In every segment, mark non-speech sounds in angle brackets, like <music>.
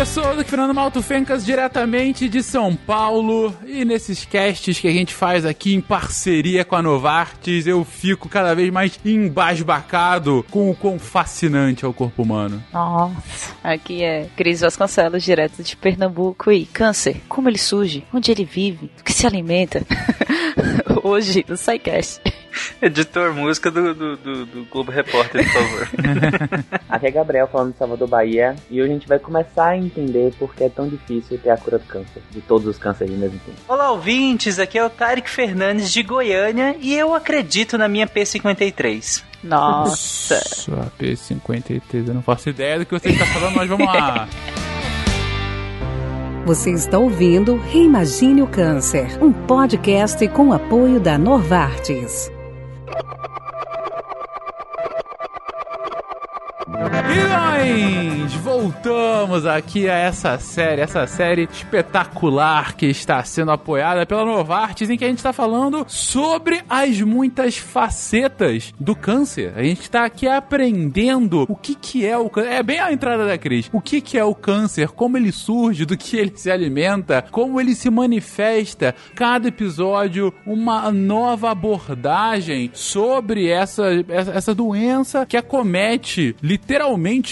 pessoas, aqui Fernando Malto Fencas, diretamente de São Paulo. E nesses casts que a gente faz aqui em parceria com a Novartis, eu fico cada vez mais embasbacado com o quão fascinante é o corpo humano. Nossa, aqui é Cris Vasconcelos, direto de Pernambuco. E câncer, como ele surge? Onde ele vive? Do que se alimenta? <laughs> <laughs> Hoje, no SciCast. <laughs> Editor, música do, do, do, do Globo Repórter, por favor. <laughs> Aqui é Gabriel falando de Salvador, Bahia, e hoje a gente vai começar a entender por que é tão difícil ter a cura do câncer, de todos os cânceres mesmo tempo. Olá, ouvintes, aqui é o Tarek Fernandes de Goiânia e eu acredito na minha P53. Nossa. Sua P53, eu não faço ideia do que você está falando, mas vamos lá. Você está ouvindo Reimagine o Câncer, um podcast com apoio da Novartis. E nós voltamos aqui a essa série, essa série espetacular que está sendo apoiada pela Novartis, em que a gente está falando sobre as muitas facetas do câncer. A gente está aqui aprendendo o que, que é o câncer. É bem a entrada da Cris. O que, que é o câncer, como ele surge, do que ele se alimenta, como ele se manifesta. Cada episódio, uma nova abordagem sobre essa, essa, doença que acomete literalmente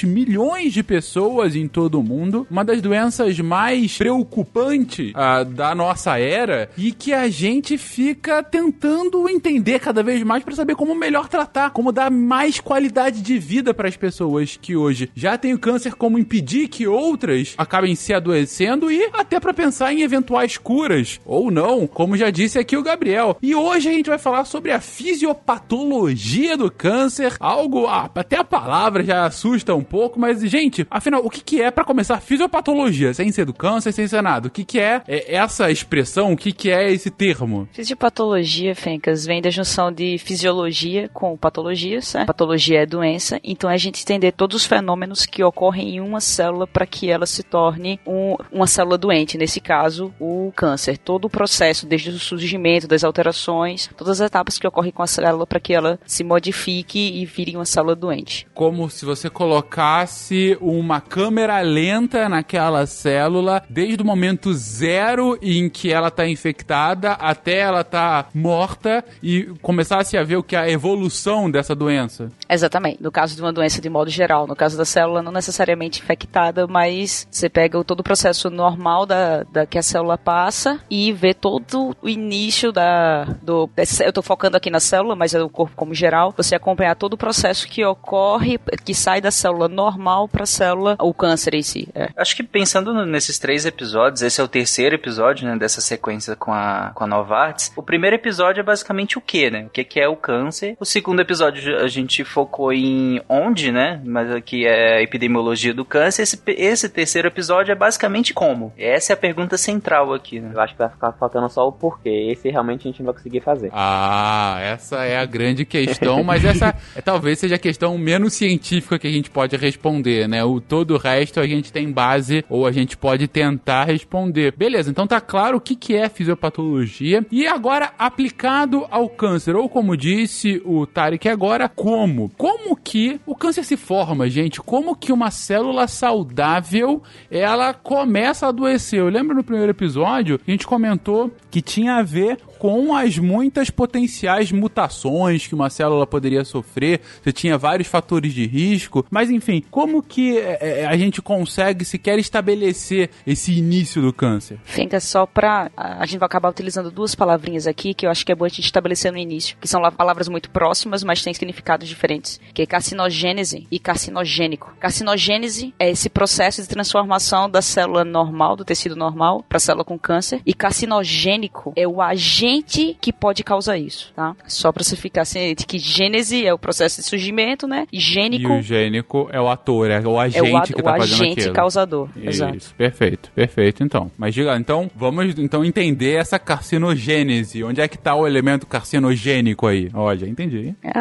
milhões de pessoas em todo o mundo, uma das doenças mais preocupantes ah, da nossa era e que a gente fica tentando entender cada vez mais para saber como melhor tratar, como dar mais qualidade de vida para as pessoas que hoje já têm o câncer, como impedir que outras acabem se adoecendo e até para pensar em eventuais curas ou não, como já disse aqui o Gabriel. E hoje a gente vai falar sobre a fisiopatologia do câncer, algo ah, até a palavra já assusta um pouco, mas gente, afinal, o que, que é para começar fisiopatologia? Sem ser do câncer, sem ser nada. O que, que é, é essa expressão? O que, que é esse termo? Fisiopatologia, Fencas, vem da junção de fisiologia com patologia, certo? Patologia é doença, então é a gente entender todos os fenômenos que ocorrem em uma célula para que ela se torne um, uma célula doente, nesse caso, o câncer. Todo o processo, desde o surgimento, das alterações, todas as etapas que ocorrem com a célula para que ela se modifique e vire uma célula doente. Como se você colocasse uma câmera lenta naquela célula, desde o momento zero em que ela está infectada até ela tá morta e começasse a ver o que é a evolução dessa doença. Exatamente. No caso de uma doença de modo geral, no caso da célula não necessariamente infectada, mas você pega todo o processo normal da, da que a célula passa e vê todo o início da do eu estou focando aqui na célula, mas é o corpo como geral, você acompanhar todo o processo que ocorre, que sai da célula normal para a célula o câncer em si. É. Acho que pensando nesses três episódios, esse é o terceiro episódio, né, dessa sequência com a com a Novartis. O primeiro episódio é basicamente o que, né? O que que é o câncer? O segundo episódio a gente focou em onde, né? Mas aqui é a epidemiologia do câncer. Esse, esse terceiro episódio é basicamente como. Essa é a pergunta central aqui, né? Eu acho que vai ficar faltando só o porquê. Esse realmente a gente não vai conseguir fazer. Ah, essa é a grande questão, mas essa <laughs> é, talvez seja a questão menos científica que a gente pode responder, né? O todo o resto a gente tem base ou a gente pode tentar responder. Beleza, então tá claro o que, que é fisiopatologia e agora aplicado ao câncer, ou como disse o Tarek agora, como? Como que o câncer se forma, gente? Como que uma célula saudável ela começa a adoecer? Eu lembro no primeiro episódio, a gente comentou que tinha a ver com as muitas potenciais mutações que uma célula poderia sofrer. Você tinha vários fatores de risco, mas enfim, como que é, a gente consegue sequer estabelecer esse início do câncer? Fica só pra. A gente vai acabar utilizando duas palavrinhas aqui que eu acho que é bom a gente estabelecer no início, que são palavras muito próximas, mas têm significados diferentes, que é carcinogênese e carcinogênico. Carcinogênese é esse processo de transformação da célula normal, do tecido normal, para célula com câncer, e carcinogênico é o agente que pode causar isso, tá? Só para você ficar ciente que gênese é o processo de surgimento, né? E gênico E o gênico é o ator, é o agente é o, que tá o fazendo agente aquilo. causador. Isso, Exato. perfeito, perfeito então. Mas diga, então vamos então entender essa carcinogênese. Onde é que tá o elemento carcinogênico aí? Olha, entendi. É.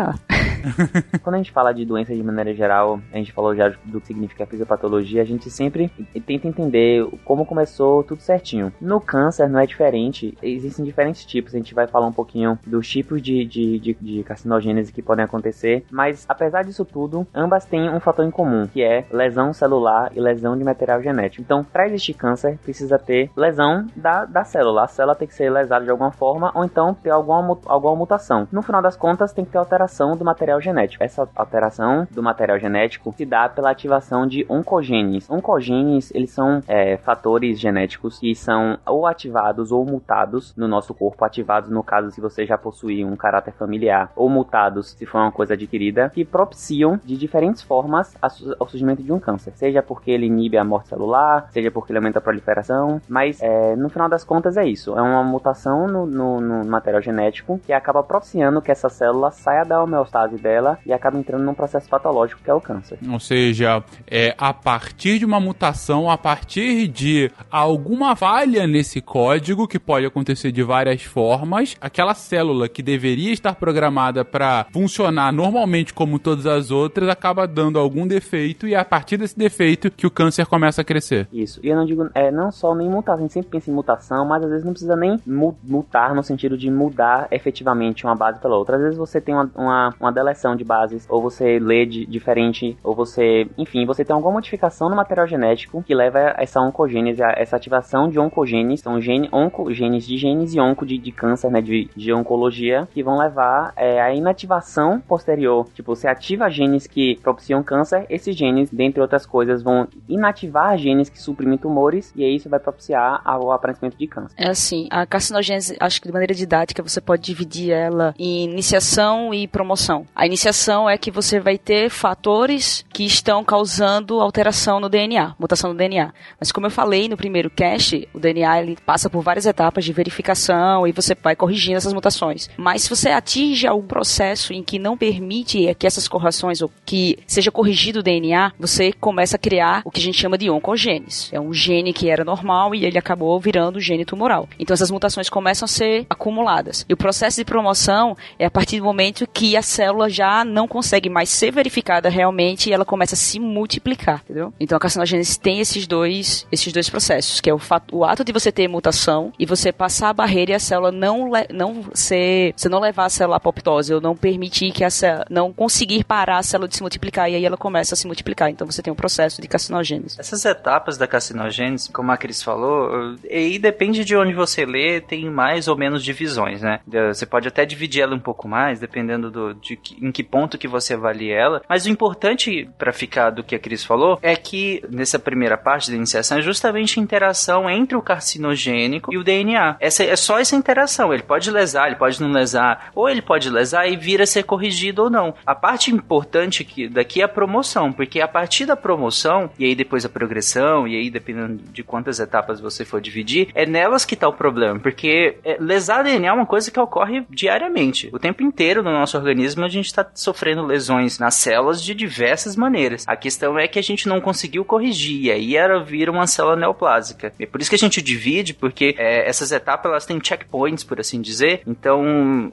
<laughs> Quando a gente fala de doença de maneira geral, a gente falou já do que significa fisiopatologia, a gente sempre tenta entender como começou tudo certinho. No câncer não é diferente, existem diferentes tipos tipos, a gente vai falar um pouquinho dos tipos de, de, de, de carcinogênese que podem acontecer, mas apesar disso tudo, ambas têm um fator em comum, que é lesão celular e lesão de material genético. Então, para existir câncer, precisa ter lesão da, da célula. A célula tem que ser lesada de alguma forma, ou então ter alguma, alguma mutação. No final das contas, tem que ter alteração do material genético. Essa alteração do material genético se dá pela ativação de oncogenes. Oncogenes, eles são é, fatores genéticos que são ou ativados ou mutados no nosso corpo. Ativados, no caso, se você já possui um caráter familiar, ou mutados, se for uma coisa adquirida, que propiciam de diferentes formas ao surgimento de um câncer. Seja porque ele inibe a morte celular, seja porque ele aumenta a proliferação, mas é, no final das contas é isso. É uma mutação no, no, no material genético que acaba propiciando que essa célula saia da homeostase dela e acaba entrando num processo patológico que é o câncer. Ou seja, é a partir de uma mutação, a partir de alguma falha nesse código, que pode acontecer de várias formas, aquela célula que deveria estar programada para funcionar normalmente como todas as outras acaba dando algum defeito e é a partir desse defeito que o câncer começa a crescer. Isso. E eu não digo, é, não só nem mutação, a gente sempre pensa em mutação, mas às vezes não precisa nem mutar no sentido de mudar efetivamente uma base pela outra. Às vezes você tem uma, uma, uma deleção de bases, ou você lê de, diferente, ou você, enfim, você tem alguma modificação no material genético que leva a essa oncogênese, a essa ativação de oncogenes, são gene, oncogenes de genes e onco de, de câncer, né, de, de oncologia, que vão levar é, a inativação posterior. Tipo, você ativa genes que propiciam câncer, esses genes, dentre outras coisas, vão inativar genes que suprimem tumores, e aí isso vai propiciar o aparecimento de câncer. É assim, a carcinogênese, acho que de maneira didática, você pode dividir ela em iniciação e promoção. A iniciação é que você vai ter fatores que estão causando alteração no DNA, mutação no DNA. Mas como eu falei no primeiro cast, o DNA ele passa por várias etapas de verificação e você vai corrigindo essas mutações. Mas se você atinge algum processo em que não permite que essas correções ou que seja corrigido o DNA, você começa a criar o que a gente chama de oncogenes. É um gene que era normal e ele acabou virando gene tumoral. Então essas mutações começam a ser acumuladas. E o processo de promoção é a partir do momento que a célula já não consegue mais ser verificada realmente e ela começa a se multiplicar, entendeu? Então a carcinogênese tem esses dois, esses dois processos, que é o, fato, o ato de você ter mutação e você passar a barreira e a célula não, não ser, você não levar a célula à apoptose, ou não permitir que a célula, não conseguir parar a célula de se multiplicar e aí ela começa a se multiplicar. Então você tem um processo de carcinogênese. Essas etapas da carcinogênese, como a Cris falou, aí depende de onde você lê, tem mais ou menos divisões, né? Você pode até dividir ela um pouco mais, dependendo do, de em que ponto que você avalia ela. Mas o importante para ficar do que a Cris falou é que nessa primeira parte da iniciação é justamente a interação entre o carcinogênico e o DNA. Essa é só essa interação. Ele pode lesar, ele pode não lesar, ou ele pode lesar e vir a ser corrigido ou não. A parte importante que daqui é a promoção, porque a partir da promoção e aí depois a progressão e aí dependendo de quantas etapas você for dividir, é nelas que tá o problema, porque é, lesar DNA é uma coisa que ocorre diariamente. O tempo inteiro no nosso organismo a gente está sofrendo lesões nas células de diversas maneiras. A questão é que a gente não conseguiu corrigir, e aí era vir uma célula neoplásica. É por isso que a gente divide, porque é, essas etapas elas têm checkpoints, por assim dizer. Então,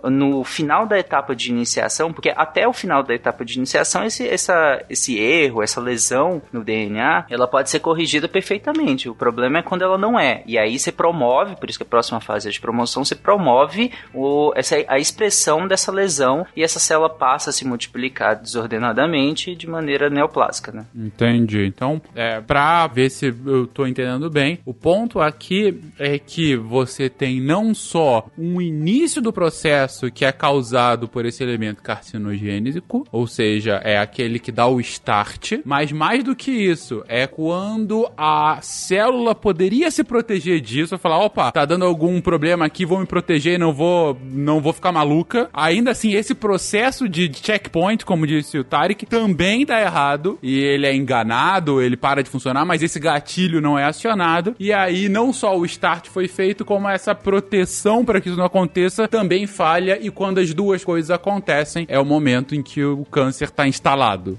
no final da etapa de iniciação, porque até o final da etapa de iniciação, esse, essa, esse erro, essa lesão no DNA, ela pode ser corrigida perfeitamente. O problema é quando ela não é. E aí você promove, por isso que a próxima fase é de promoção, você promove o, essa, a expressão dessa lesão e essa célula passa a se multiplicar desordenadamente de maneira neoplásica, né? Entendi. Então, é, pra ver se eu tô entendendo bem, o ponto aqui é que você tem não só um início do processo que é causado por esse elemento carcinogênico, ou seja, é aquele que dá o start, mas mais do que isso, é quando a célula poderia se proteger disso, falar, opa, tá dando algum problema aqui, vou me proteger, não vou, não vou ficar maluca. Ainda assim, esse processo de checkpoint, como disse o Tarek, também dá errado e ele é enganado, ele para de funcionar, mas esse gatilho não é acionado e aí não só o start foi feito, como essa proteção para que isso não aconteça também falha e quando as duas coisas acontecem, é o momento em que o câncer está instalado.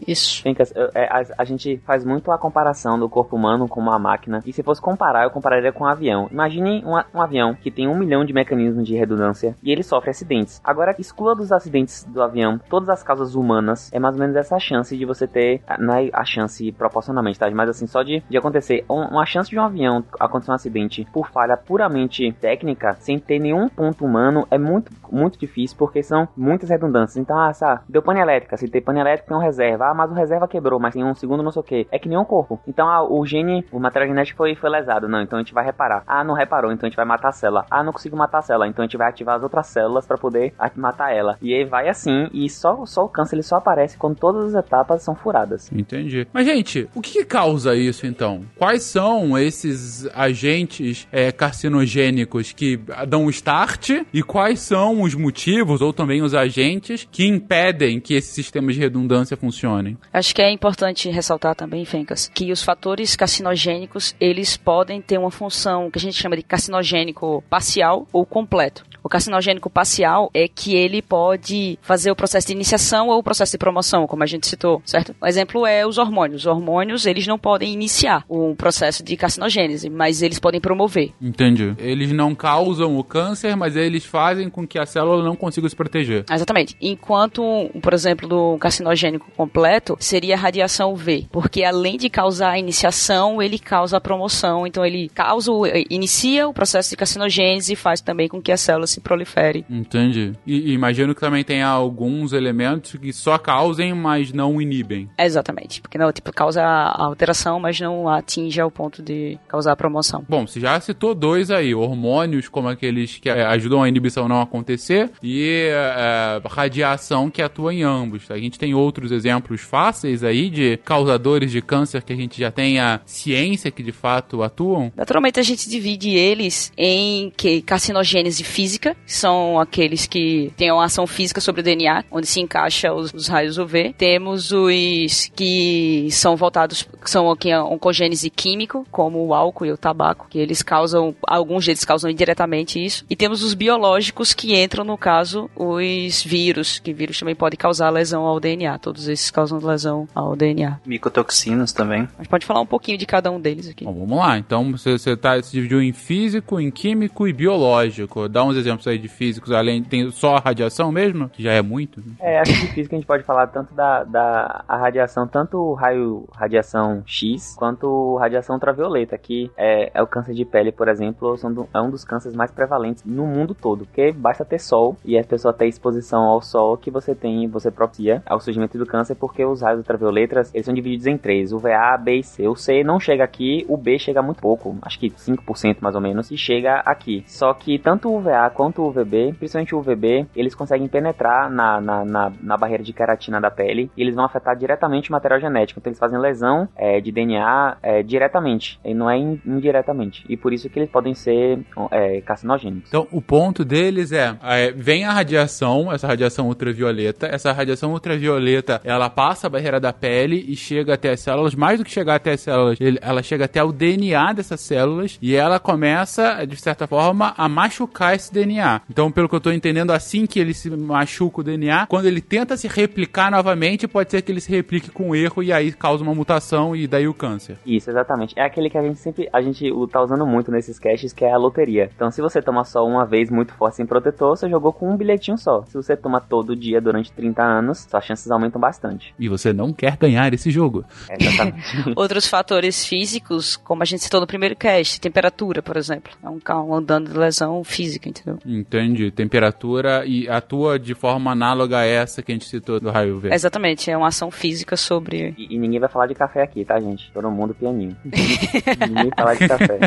Isso. Fencas, é, a, a, gente faz muito a comparação do corpo humano com uma máquina e se fosse comparar, eu compararia com um avião. Imagine um, um avião que tem um milhão de mecanismos de redundância e ele sofre acidentes. Agora, exclua dos acidentes do avião todas as causas humanas, é mais ou menos essa chance de você ter, não é a chance proporcionalmente, tá? Mas assim, só de, de acontecer, uma chance de um avião acontecer um acidente por falha puramente técnica, sem ter nenhum ponto humano é muito, muito difícil, porque são muitas redundâncias. Então, ah, sabe, deu pane elétrica, se tem pane elétrica tem um reserva. Ah, mas o reserva quebrou, mas tem um segundo não sei o que. É que nem um corpo. Então, ah, o gene, o material genético foi, foi lesado. Não, então a gente vai reparar. Ah, não reparou, então a gente vai matar a célula. Ah, não consigo matar a célula, então a gente vai ativar as outras células para poder matar ela. E aí vai assim, e só, só o câncer ele só aparece quando todas as etapas são furadas. Entendi. Mas, gente, o que, causa isso então? Quais são esses agentes é, carcinogênicos que dão o start e quais são os motivos ou também os agentes que impedem que esses sistemas de redundância funcionem? Acho que é importante ressaltar também, Fencas, que os fatores carcinogênicos eles podem ter uma função que a gente chama de carcinogênico parcial ou completo. O carcinogênico parcial é que ele pode fazer o processo de iniciação ou o processo de promoção, como a gente citou, certo? O exemplo é os hormônios. Os hormônios, eles não podem iniciar o processo de carcinogênese, mas eles podem promover. Entendi. Eles não causam o câncer, mas eles fazem com que a célula não consiga se proteger. Exatamente. Enquanto, por exemplo, do carcinogênico completo seria a radiação UV, porque além de causar a iniciação, ele causa a promoção. Então ele causa, inicia o processo de carcinogênese e faz também com que a célula se prolifere. Entendi. E, imagino que também tenha alguns elementos que só causem, mas não inibem. Exatamente. Porque não, tipo, causa a alteração, mas não atinge ao ponto de causar a promoção. Bom, você já citou dois aí, hormônios como aqueles que é, ajudam a inibição não acontecer e é, radiação que atua em ambos. A gente tem outros exemplos fáceis aí de causadores de câncer que a gente já tem a ciência que de fato atuam? Naturalmente a gente divide eles em que carcinogênese física são aqueles que têm uma ação física sobre o DNA, onde se encaixa os, os raios UV. Temos os que são voltados, são aqui a oncogênese químico, como o álcool e o tabaco, que eles causam, alguns deles causam indiretamente isso. E temos os biológicos que entram, no caso, os vírus, que vírus também pode causar lesão ao DNA. Todos esses causam lesão ao DNA. Micotoxinas também. Mas pode falar um pouquinho de cada um deles aqui. Bom, vamos lá. Então você, você, tá, se dividiu em físico, em químico e biológico. Dá uns exemplos aí de físicos, além tem só a radiação mesmo, que já é muito. Né? É, acho que de física a gente pode falar tanto da, da a radiação, tanto o raio radiação X, quanto radiação ultravioleta, que é, é o câncer de pele, por exemplo, são do, é um dos cânceres mais prevalentes no mundo todo, porque basta ter sol e a pessoa ter exposição ao sol que você tem, você propicia ao surgimento do câncer, porque os raios ultravioletas, eles são divididos em três, o VA, B e C. O C não chega aqui, o B chega muito pouco, acho que 5% mais ou menos, e chega aqui. Só que tanto o VA quanto o UVB, principalmente o UVB, eles conseguem penetrar na, na, na, na, barreira de queratina da pele e eles vão afetar diretamente o material genético. Então eles fazem lesão é, de DNA é, diretamente, e não é indiretamente. E por isso que eles podem ser é, carcinogênicos. Então o ponto deles é, é, vem a radiação, essa radiação ultravioleta, essa radiação ultravioleta, ela passa a barreira da pele e chega até as células, mais do que chegar até as células, ela chega até o DNA dessas células e ela começa, de certa forma, a machucar esse DNA. Então, pelo que eu tô entendendo, assim que ele se machuca o DNA, quando ele tenta se replicar novamente, pode ser que ele se replique com erro e aí causa uma mutação e daí o câncer. Isso, exatamente. É aquele que a gente sempre, a gente tá usando muito nesses caches, que é a loteria. Então, se você toma só uma vez muito forte sem protetor, você jogou com um bilhetinho só. Se você toma todo dia durante 30 anos, suas chances aumentam bastante. E você não quer ganhar esse jogo. É, exatamente. <laughs> Outros fatores físicos, como a gente citou no primeiro cast, temperatura, por exemplo. É um, um dano de lesão física, entendeu? Entendi temperatura e atua de forma análoga a essa que a gente citou do raio UV. Exatamente, é uma ação física sobre. E, e ninguém vai falar de café aqui, tá, gente? Todo mundo pianinho. <laughs> ninguém fala de café.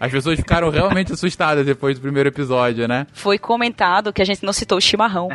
As pessoas ficaram realmente assustadas depois do primeiro episódio, né? Foi comentado que a gente não citou o chimarrão.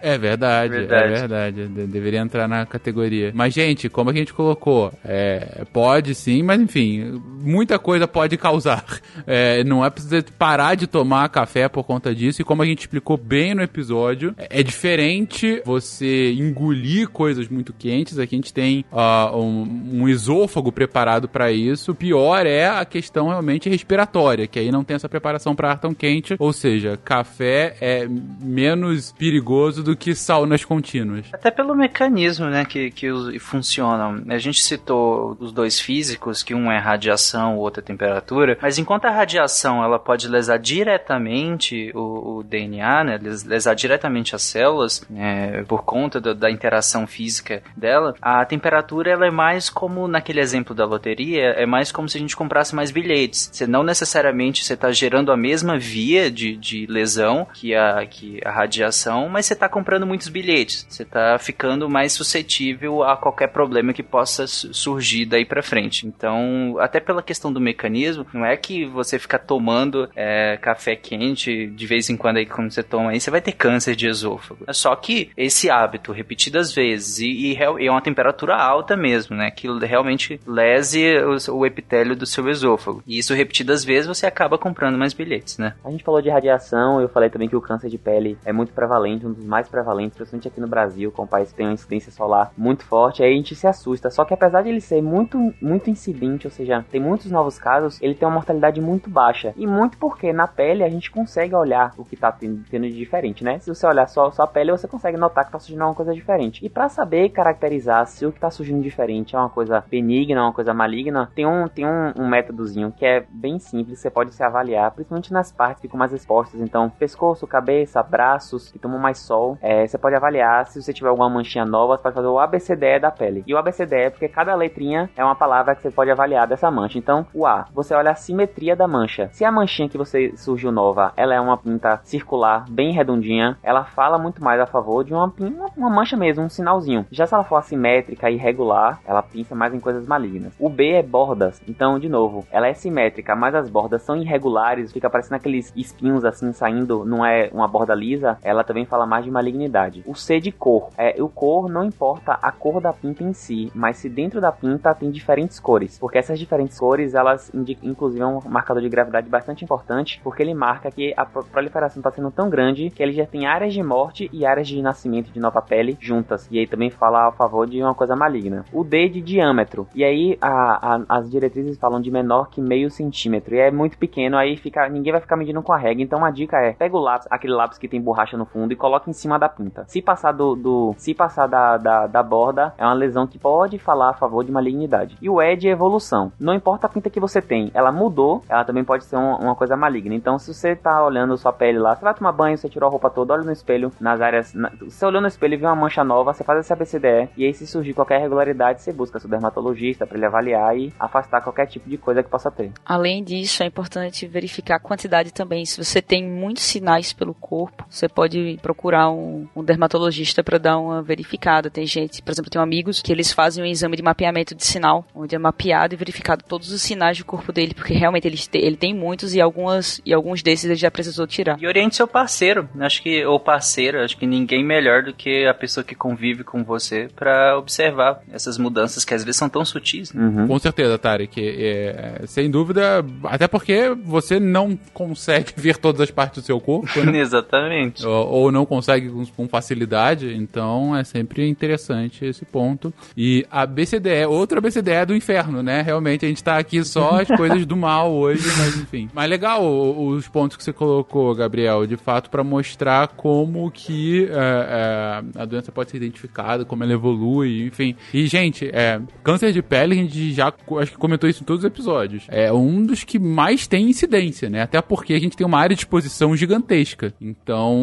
é verdade, verdade. é verdade. De deveria entrar na categoria. Mas, gente, como a gente colocou, é, pode sim, mas enfim, muita coisa pode causar. É, não é preciso parar de tomar café por conta disso, e como a gente explicou bem no episódio. É diferente você engolir coisas muito quentes. Aqui a gente tem uh, um, um, esôfago preparado para isso. O pior é a questão realmente respiratória, que aí não tem essa preparação para ar tão quente. Ou seja, café é menos perigoso do que saunas contínuas. Até pelo mecanismo, né, que, que funcionam. A gente citou os dois físicos, que um é radiação, o outro é temperatura. Mas enquanto a radiação ela pode lesar diretamente o, o DNA né, lesar diretamente as células, é, por conta do, da interação física dela, a temperatura ela é mais como, naquele exemplo da loteria, é mais como se a gente comprasse mais bilhetes. Você não necessariamente você está gerando a mesma via de, de lesão, que a, que a radiação, mas você tá comprando muitos bilhetes. Você tá ficando mais suscetível a qualquer problema que possa surgir daí para frente. Então, até pela questão do mecanismo, não é que você fica tomando é, café quente de vez em quando aí quando você toma aí, você vai ter câncer de esôfago. É só que esse hábito repetidas vezes e, e, é uma temperatura alta mesmo, né? Que realmente lese o, o epitélio do seu esôfago. E isso repetidas vezes você acaba comprando mais bilhetes, né? A gente falou de radiação, eu falei também que o câncer de pele é muito prevalente, um dos mais prevalentes, principalmente aqui no Brasil, com um país que tem uma incidência solar muito forte, aí a gente se assusta. Só que apesar de ele ser muito, muito incidente, ou seja, tem muitos novos casos, ele tem uma mortalidade muito baixa. E muito porque na pele a gente consegue olhar o que tá tendo, de diferente, né? Se você olhar só, só a pele, você consegue notar que tá surgindo uma coisa diferente. E para saber caracterizar se o que tá surgindo diferente é uma coisa benigna, uma coisa maligna, tem um, tem um, um métodozinho que é bem simples, você pode se avaliar, principalmente nas partes que ficam mais expostas. Então, pescoço, cabeça, braços, que tomam mais sol. É, você pode avaliar se você tiver alguma manchinha nova, você pode fazer o ABCDE da pele. E o ABCDE é porque cada letrinha é uma palavra que você pode avaliar dessa mancha. Então, o A, você olha a simetria da mancha. Se a manchinha que você surgiu nova, ela é uma pinta circular, bem redondinha, ela fala muito mais a favor de uma, uma, uma mancha mesmo, um sinalzinho. Já se ela for assimétrica irregular, ela pinta mais em coisas malignas. O B é bordas. Então, de novo, ela é simétrica, mas as bordas são irregulares, fica parecendo aqueles espinhos assim saindo, não é uma borda lisa, ela também fala mais de malignidade. O C de cor. É, o cor não importa a cor da pinta em si, mas se dentro da pinta tem diferentes cores, porque essas diferentes cores, elas indicam, inclusive, é um marcador de gravidade bastante importante, porque ele marca que a proliferação está sendo tão grande que ele já tem áreas de morte e áreas de nascimento de nova pele juntas. E aí também fala a favor de uma coisa maligna. O D de diâmetro. E aí a, a, as diretrizes falam de menor que meio centímetro. E é muito pequeno, aí fica, ninguém vai ficar medindo com a regra. Então a dica é: pega o lápis, aquele lápis que tem borracha no fundo e coloca em cima da pinta. Se passar do, do se passar da, da, da, borda, é uma lesão que pode falar a favor de malignidade. E o E de evolução. Não importa a pinta que você tem, ela mudou, ela também pode ser um, uma coisa maligna. Então, se você tá olhando sua pele lá, você vai tomar banho, você tirou a roupa toda, olha no espelho, nas áreas. Na, você olhou no espelho e viu uma mancha nova, você faz esse ABCDE, e aí se surgir qualquer irregularidade, você busca seu dermatologista para ele avaliar e afastar qualquer tipo de coisa que possa ter. Além disso, é importante verificar a quantidade também. Se você tem muitos sinais pelo corpo, você pode procurar um, um dermatologista para dar uma verificada. Tem gente, por exemplo, tem amigos que eles fazem um exame de mapeamento de sinal, onde é mapeado e verificado todos os sinais do corpo dele, porque realmente ele, ele tem muitos e algumas e alguns desses ele já precisou tirar. E oriente seu parceiro, acho que ou parceiro, acho que ninguém melhor do que a pessoa que convive com você para observar essas mudanças que às vezes são tão sutis. Né? Uhum. Com certeza, Tarek. É, sem dúvida, até porque você não consegue <laughs> ver todas as partes do seu corpo, né? <laughs> Exatamente. Ou, ou, não consegue com, facilidade, então é sempre interessante esse ponto. E a BCDE, outra BCDE do inferno, né? Realmente a gente tá aqui só as <laughs> coisas do mal hoje, mas enfim. Mas legal os pontos que você colocou, Gabriel, de fato, para mostrar como que é, é, a doença pode ser identificada, como ela evolui, enfim. E, gente, é, câncer de pele, a gente já acho que comentou isso em todos os episódios. É um dos que mais tem incidência, né? Até porque a gente tem uma área de exposição gigantesca. Então,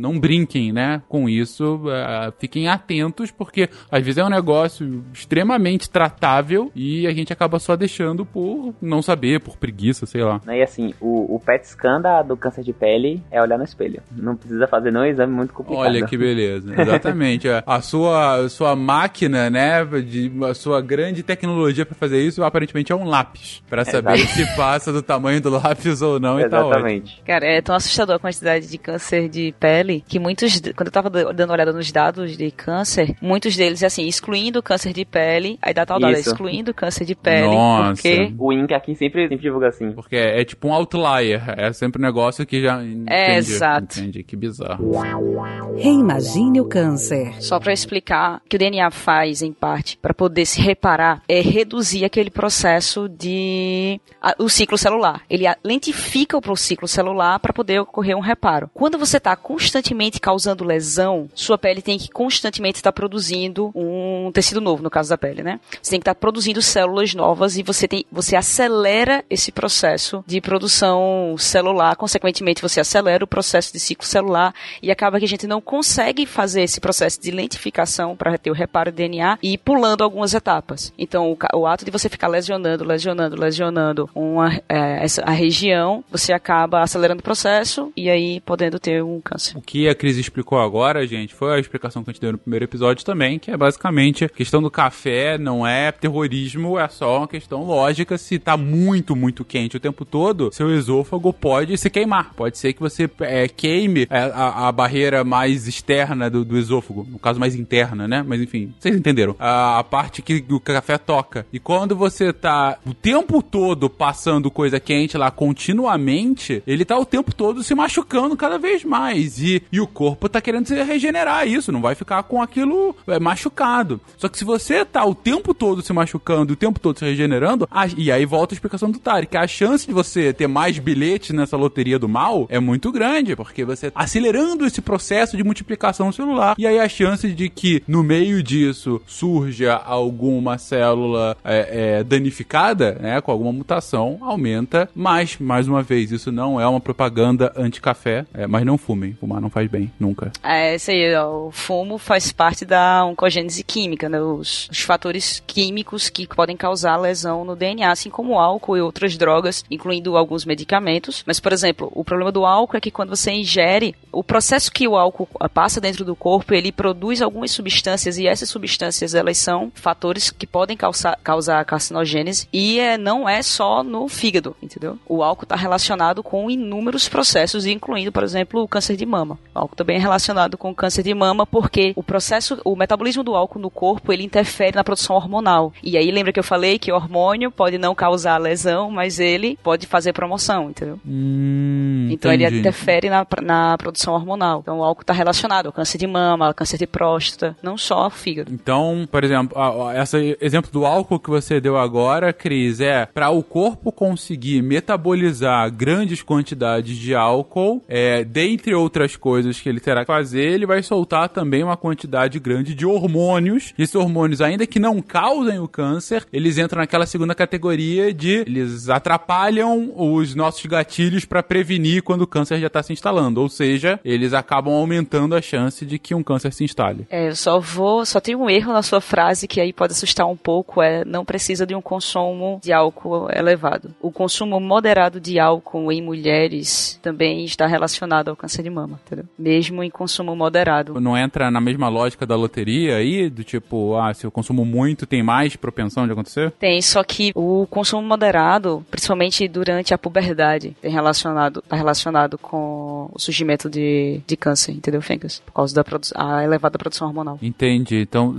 não brinquem, né, com isso. É, fiquem atentos, porque às vezes é um negócio extremamente tratável e a gente acaba só deixando por não saber, por preguiça, sei lá. E assim, o, o PET scan da, do câncer de pele é olhar no espelho. Não precisa fazer nenhum exame muito complicado. Olha que beleza. Exatamente. a sua, sua máquina, né, de, a sua grande tecnologia para fazer isso, aparentemente é um lápis. para saber Exato. se passa do tamanho do lápis ou não Exatamente. e tá Cara, é tão assustador a quantidade de câncer de pele que muitos, quando eu tava dando uma olhada nos dados de câncer, muitos deles, assim, excluindo o câncer de pele, aí dá tal dado, excluindo o câncer de pele. Nossa. Porque... O INC aqui sempre, sempre divulga assim. Porque é, é, tipo um outlier, é sempre um negócio que já... Entendi, é, exato. Entendi, que bizarro. Reimagine o câncer. Só para explicar o que o DNA faz, em parte, para poder se reparar, é reduzir aquele processo de... A, o ciclo celular. Ele lentifica o ciclo celular para poder ocorrer um reparo. Quando você está constantemente causando lesão, sua pele tem que constantemente estar tá produzindo um tecido novo, no caso da pele, né? Você tem que estar tá produzindo células novas e você tem, você acelera esse processo de produção celular, consequentemente você acelera o processo de ciclo celular e acaba que a gente não consegue fazer esse processo de lentificação para ter o reparo de DNA e ir pulando algumas etapas. Então, o, o ato de você ficar lesionando, lesionando, lesionando uma, é, essa, a região, você acaba acelerando o processo e aí podendo ter um câncer. O que a Cris explicou agora, gente, foi a explicação que a gente deu no primeiro episódio também, que é basicamente a questão do café não é terrorismo, é só uma questão lógica. Se tá muito, muito quente o tempo todo, seu esôfago pode se queimar. Pode ser que você é, queime a, a, a, barreira mais externa do, do, esôfago, no caso mais interna, né? Mas enfim, vocês entenderam. A, a parte que o café toca. E quando você tá o tempo todo passando coisa quente lá continuamente, ele tá o tempo todo se machucando cada vez mais. E, e o corpo tá querendo se regenerar isso, não vai ficar com aquilo é, machucado. Só que se você tá o tempo todo se machucando, o tempo todo se regenerando, a, e aí volta a explicação do Tarek, a chance de você ter mais bilhetes nessa loteria do mal é muito grande, porque você tá acelerando esse processo de multiplicação celular. E aí a chance de que no meio disso surja alguma célula é, é, danificada, né, com alguma mutação, aumenta. Mas, mais uma vez, isso não é uma propaganda anti-café, é, mas não fumem. Fumar não faz bem, nunca. É, isso aí, ó, o fumo faz parte da oncogênese química, né, os, os fatores químicos que podem causar lesão no DNA, assim como álcool e outras drogas, incluindo alguns medicamentos. Mas, por exemplo, o problema do álcool é que quando você ingere, o processo que o álcool passa dentro do corpo, ele produz algumas substâncias e essas substâncias, elas são fatores que podem causar, causar carcinogênese e é, não é só no fígado, entendeu? O álcool está relacionado com inúmeros processos, incluindo, por exemplo, o câncer de mama. O álcool também é relacionado com o câncer de mama porque o processo, o metabolismo do álcool no corpo, ele interfere na produção hormonal. E aí lembra que eu falei que o hormônio pode não causar lesão, mas ele pode fazer promoção, entendeu? Hum, então entendi. ele interfere na, na produção hormonal. Então o álcool está relacionado ao câncer de mama, ao câncer de próstata, não só ao fígado. Então, por exemplo, esse exemplo do álcool que você deu agora, Cris, é para o corpo conseguir metabolizar grandes quantidades de álcool, é, dentre outras coisas que ele terá que fazer, ele vai soltar também uma quantidade grande de hormônios. Esses hormônios, ainda que não causem o câncer, eles entram naquela segunda categoria de eles atrapalham os nossos gatilhos para prevenir quando o câncer já está se instalando. Ou seja, eles acabam aumentando a chance de que um câncer se instale. É, eu só vou, só tem um erro na sua frase que aí pode assustar um pouco, é não precisa de um consumo de álcool elevado. O consumo moderado de álcool em mulheres também está relacionado ao câncer de mama, entendeu? Mesmo em consumo moderado. Não entra na mesma lógica da loteria aí, do tipo, ah, se eu consumo muito, tem mais propensão de acontecer? Tem, só que o consumo moderado, principalmente durante a puberdade, tem relacionado, tá relacionado com o surgimento de, de câncer, entendeu, Fencas? Por causa da a elevada produção hormonal. Entendi. Então,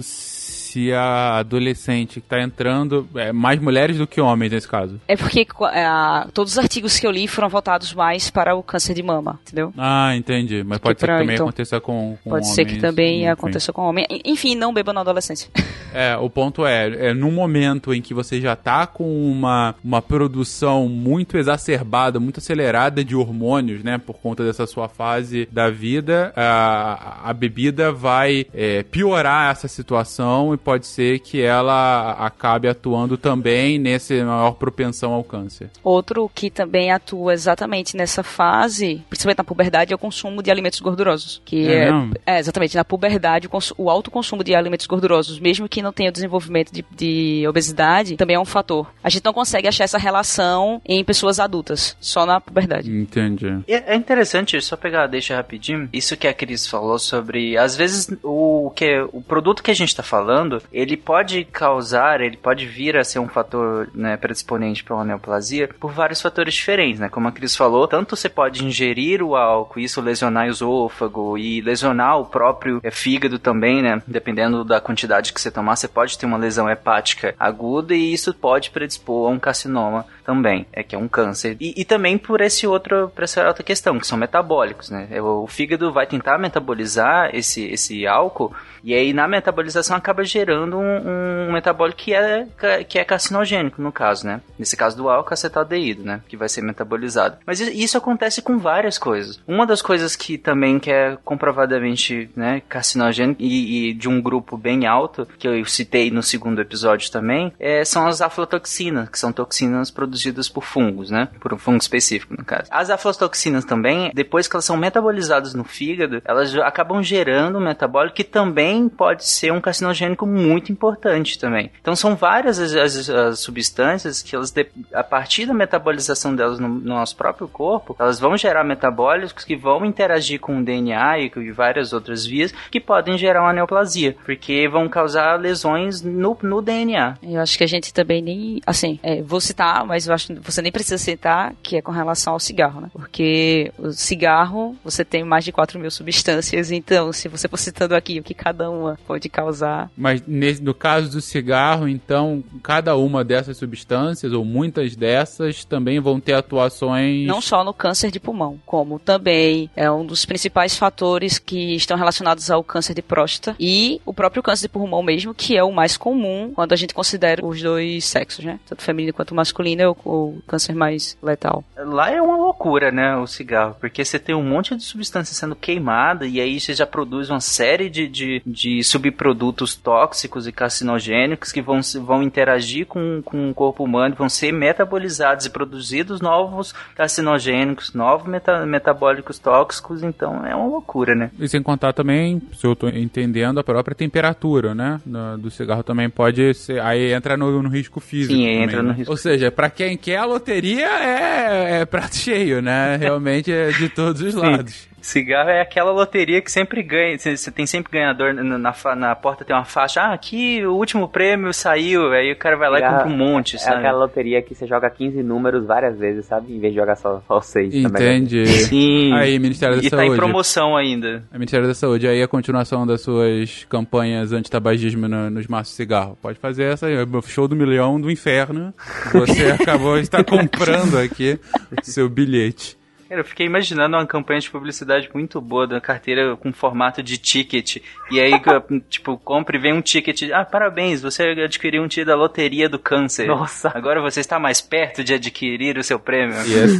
se a adolescente que tá entrando, é mais mulheres do que homens nesse caso? É porque é, todos os artigos que eu li foram voltados mais para o câncer de mama, entendeu? Ah, entendi. Mas pode ser que também então, aconteça com, com Pode homens, ser que também enfim. aconteça com homem. Enfim, não beba na adolescência. <laughs> É, o ponto é, é num momento em que você já tá com uma, uma produção muito exacerbada, muito acelerada de hormônios, né, por conta dessa sua fase da vida, a, a bebida vai é, piorar essa situação e pode ser que ela acabe atuando também nesse maior propensão ao câncer. Outro que também atua exatamente nessa fase, principalmente na puberdade, é o consumo de alimentos gordurosos. Que é, é, é exatamente, na puberdade, o, o, alto consumo de alimentos gordurosos, mesmo que não tenha o desenvolvimento de, de obesidade, também é um fator. A gente não consegue achar essa relação em pessoas adultas, só na puberdade. Entendi. É interessante, só pegar, deixa rapidinho, isso que a Cris falou sobre, às vezes, o, que, o produto que a gente está falando falando, ele pode causar, ele pode vir a ser um fator né, predisponente para uma neoplasia por vários fatores diferentes, né? Como a Cris falou, tanto você pode ingerir o álcool, isso lesionar o esôfago e lesionar o próprio é, fígado também, né? Dependendo da quantidade que você tomar, você pode ter uma lesão hepática aguda e isso pode predispor a um carcinoma também, é que é um câncer. E, e também por esse outro, por essa outra questão, que são metabólicos, né? O, o fígado vai tentar metabolizar esse, esse álcool e aí na metabolização acaba gerando um, um metabólico que é, que é carcinogênico, no caso, né? Nesse caso do álcool acetaldeído, né? Que vai ser metabolizado. Mas isso acontece com várias coisas. Uma das coisas que também que é comprovadamente né, carcinogênico e, e de um grupo bem alto, que eu citei no segundo episódio também, é, são as aflatoxinas, que são toxinas produzidas produzidas por fungos, né? Por um fungo específico, no caso. As aflatoxinas também, depois que elas são metabolizadas no fígado, elas acabam gerando um metabólico que também pode ser um carcinogênico muito importante também. Então são várias as, as, as substâncias que elas, a partir da metabolização delas no, no, nosso próprio corpo, elas vão gerar metabólicos que vão interagir com o DNA e, e várias outras vias que podem gerar uma neoplasia, porque vão causar lesões no, no DNA. Eu acho que a gente também nem, assim, é, vou citar, mas eu acho que você nem precisa citar que é com relação ao cigarro, né? Porque o cigarro, você tem mais de 4 mil substâncias, então se você for citando aqui o que cada uma pode causar. Mas nesse, no caso do cigarro, então, cada uma dessas substâncias, ou muitas dessas, também vão ter atuações. Não só no câncer de pulmão, como também é um dos principais fatores que estão relacionados ao câncer de próstata e o próprio câncer de pulmão mesmo, que é o mais comum quando a gente considera os dois sexos, né? Tanto feminino quanto masculino é o, o câncer mais letal. Lá é uma loucura, né, o cigarro, porque você tem um monte de substância sendo queimada e aí você já produz uma série de, de, de subprodutos tóxicos e carcinogênicos que vão, vão interagir com, com o corpo humano, vão ser metabolizados e produzidos novos carcinogênicos, novos meta, metabólicos tóxicos, então é uma loucura, né? E sem contar também, se eu estou entendendo, a própria temperatura, né, do cigarro também pode ser, aí entra no, no risco físico. Sim, também, entra no né? risco Ou seja, para quem quer a loteria é, é prato <laughs> cheio, né? Realmente é de todos os lados. Cigarro é aquela loteria que sempre ganha. Você tem sempre ganhador na, na, na, porta, tem uma faixa. Ah, aqui o último prêmio saiu. Aí o cara vai lá e compra um monte. É sabe? aquela loteria que você joga 15 números várias vezes, sabe? Em vez de jogar só, só 6. Entendi. <laughs> Sim. Aí, Ministério da e Saúde. E tá em promoção ainda. A Ministério da Saúde. Aí a continuação das suas campanhas antitabagismo no, nos maços de cigarro. Pode fazer essa aí. Show do milhão do inferno. Você <laughs> acabou de estar comprando aqui seu bilhete. Cara, eu fiquei imaginando uma campanha de publicidade muito boa da carteira com formato de ticket. E aí, <laughs> tipo, compra e vem um ticket. Ah, parabéns, você adquiriu um ticket da loteria do câncer. Nossa. Agora você está mais perto de adquirir o seu prêmio.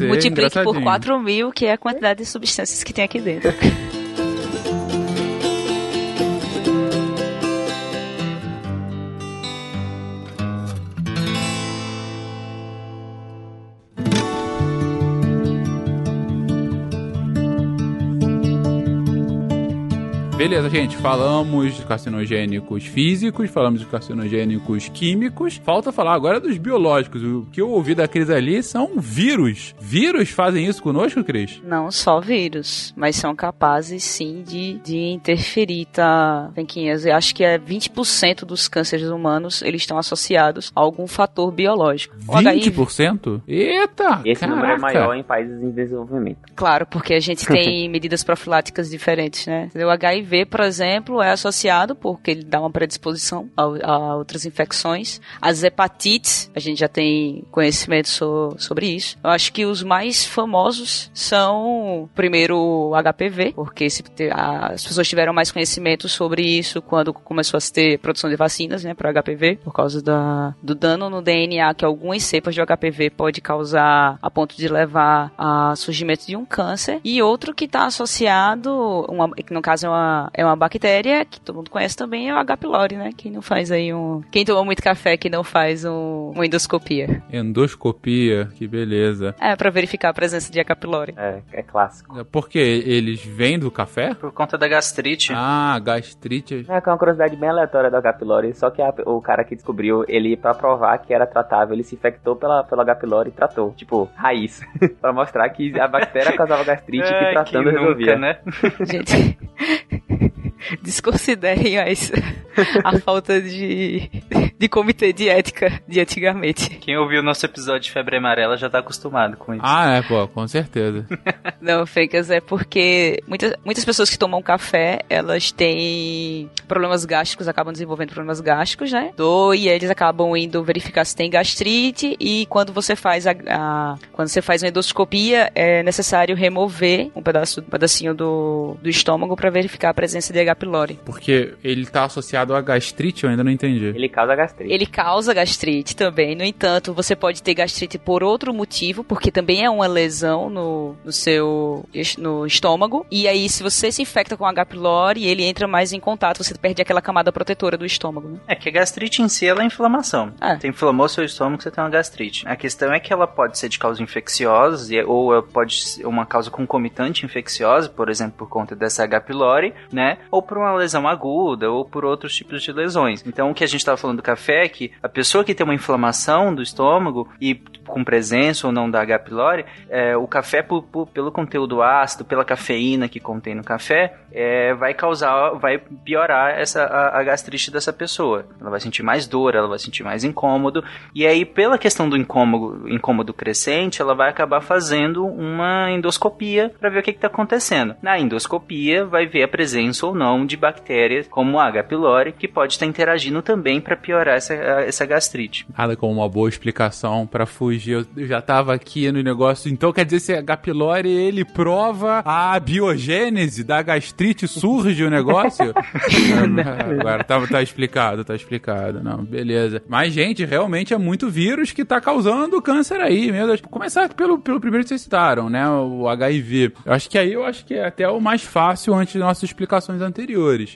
Multiplique por 4 mil, que é a quantidade de substâncias que tem aqui dentro. <laughs> Beleza, gente, falamos de carcinogênicos físicos, falamos de carcinogênicos químicos. Falta falar agora dos biológicos. O que eu ouvi da Cris ali são vírus. Vírus fazem isso conosco, Cris? Não só vírus, mas são capazes sim de, de interferir, tá, Venquinhas? Eu acho que é 20% dos cânceres humanos eles estão associados a algum fator biológico. 20%? Eita! Esse caraca. número é maior em países em desenvolvimento. Claro, porque a gente <laughs> tem medidas profiláticas diferentes, né? O HIV HIV, por exemplo, é associado porque ele dá uma predisposição a, a outras infecções. As hepatites, a gente já tem conhecimento so, sobre isso. Eu acho que os mais famosos são, primeiro, o HPV, porque se, a, as pessoas tiveram mais conhecimento sobre isso quando começou a ter produção de vacinas, né, para HPV, por causa da, do dano no DNA que algumas cepas de HPV pode causar a ponto de levar a surgimento de um câncer. E outro que está associado, uma, que no caso é uma é uma bactéria que todo mundo conhece também, é o H. pylori, né? Quem não faz aí um... Quem toma muito café que não faz um, uma endoscopia. Endoscopia, que beleza. É, pra verificar a presença de H. pylori. É, é clássico. Porque eles vêm do café? Por conta da gastrite. Ah, gastrite. É, que é uma curiosidade bem aleatória do H. pylori, só que a, o cara que descobriu, ele, pra provar que era tratável, ele se infectou pela, pelo H. pylori e tratou. Tipo, raiz. <laughs> pra mostrar que a bactéria causava gastrite e que tratando que nunca, resolvia. né? <laughs> Gente... <laughs> desconsiderem as, a falta de, de comitê de ética de antigamente. Quem ouviu o nosso episódio de febre amarela já tá acostumado com isso. Ah, é, pô, com certeza. <laughs> Não, Fencas, é porque muitas, muitas pessoas que tomam café, elas têm problemas gástricos, acabam desenvolvendo problemas gástricos, né? Do, e eles acabam indo verificar se tem gastrite e quando você faz a, a quando você faz uma endoscopia, é necessário remover um pedaço, um pedacinho do, do estômago para verificar a presença de H. pylori. Porque ele tá associado a gastrite, eu ainda não entendi. Ele causa gastrite. Ele causa gastrite também. No entanto, você pode ter gastrite por outro motivo, porque também é uma lesão no, no seu no estômago. E aí, se você se infecta com H. pylori, ele entra mais em contato, você perde aquela camada protetora do estômago. Né? É que a gastrite em si ela é inflamação. É. Você inflamou seu estômago, você tem uma gastrite. A questão é que ela pode ser de causa infecciosa, e- ou ela pode ser uma causa concomitante infecciosa, por exemplo, por conta dessa H. pylori, né? Ou por uma lesão aguda, ou por outros tipos de lesões. Então, o que a gente estava falando do café é que a pessoa que tem uma inflamação do estômago e com presença ou não da H. pylori, é, o café, por- por- pelo conteúdo ácido, pela cafeína que contém no café, é, vai causar, vai piorar essa, a, a gastrite dessa pessoa. Ela vai sentir mais dor, ela vai sentir mais incômodo. E aí, pela questão do incômodo, incômodo crescente, ela vai acabar fazendo uma endoscopia para ver o que está acontecendo. Na endoscopia, vai ver a presença ou não de bactérias como a H. pylori, que pode estar interagindo também para piorar essa, essa gastrite. Nada como uma boa explicação pra fugir. Eu já tava aqui no negócio. Então quer dizer, se H. pylori ele prova a biogênese da gastrite, surge o negócio? <laughs> Ah, Agora tá, tá explicado, tá explicado. Não, beleza. Mas, gente, realmente é muito vírus que tá causando câncer aí, meu Deus. Começar pelo, pelo primeiro que vocês citaram, né? O HIV. Eu acho que aí eu acho que é até o mais fácil antes das nossas explicações anteriores.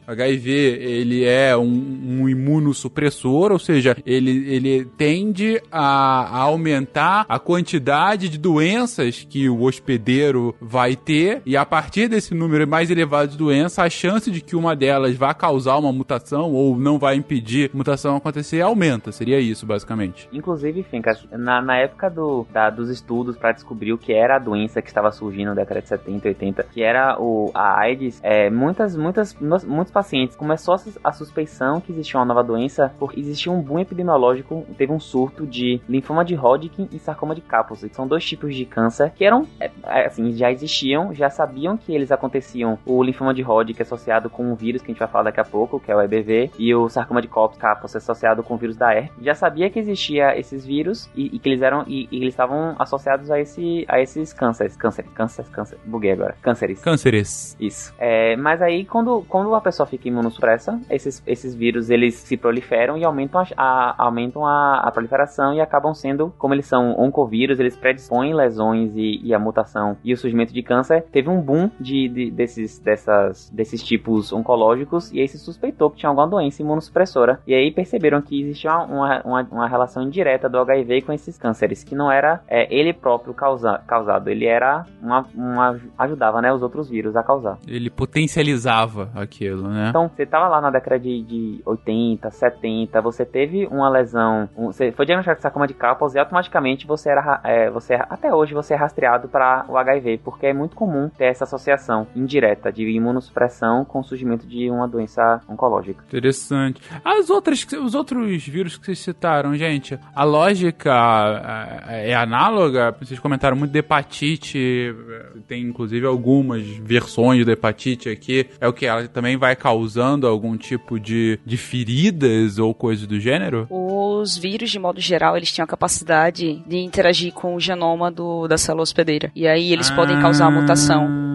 HIV, ele é um, um imunossupressor, ou seja, ele, ele tende a, a aumentar a quantidade de doenças que o hospedeiro vai ter, e a partir desse número mais elevado de doenças, a chance de que uma delas vá causar uma mutação ou não vai impedir mutação acontecer aumenta. Seria isso, basicamente. Inclusive, Fencas, na, na época do, da- dos estudos para descobrir o que era a doença que estava surgindo na década de 70 e 80, que era o, a AIDS, é, muitas, muitas, nos- muitos pacientes começou a, sus- a suspeição que existia uma nova doença porque existia um boom epidemiológico, teve um surto de linfoma de Hodgkin e sarcoma de Kaposi, que são dois tipos de câncer que eram, é, é, assim, já existiam, já sabiam que eles aconteciam. O linfoma de Hodgkin é associado com um vírus que a gente vai falar daqui a pouco, que é o EBV, e o sarcoma de Kaposi associado com o vírus da herpes. Já sabia que existia esses vírus e, e que eles eram e, e eles estavam associados a esse a esses cânceres, câncer, câncer, câncer, buguei agora, cânceres. Cânceres. Isso. É, mas aí, quando, quando a pessoa fica imunossupressa, esses, esses vírus eles se proliferam e aumentam, a, a- aumentam a, a proliferação e acabam sendo, como eles são oncovírus, eles predispõem lesões e, e a mutação e o surgimento de câncer. Teve um boom de, de- desses, dessas, desses tipos oncológicos e aí se suspeitou que tinha alguma doença imunossupressora. E aí perceberam que existia uma, uma, uma relação indireta do HIV com esses cânceres, que não era é, ele próprio causa, causado, ele era uma, uma. ajudava né, os outros vírus a causar. Ele potencializava aquilo, né? Então, você tava lá na década de, de 80, 70, você teve uma lesão, um- você foi diagnosticado com sarcoma de Kaposi e automaticamente você era, ra- é, você, até hoje você é rastreado para o HIV, porque é muito comum ter essa associação indireta de imunossupressão com o surgimento de uma doença oncológica. Interessante. As outras, os outros vírus que vocês citaram, gente, a lógica é, é análoga? Vocês comentaram muito de hepatite, tem inclusive algumas versões da hepatite aqui. É o que? Ela também vai causando algum tipo de, de feridas ou coisa do gênero? Os vírus, de modo geral, eles têm a capacidade de interagir com o genoma do, da célula hospedeira. E aí eles podem causar mutação.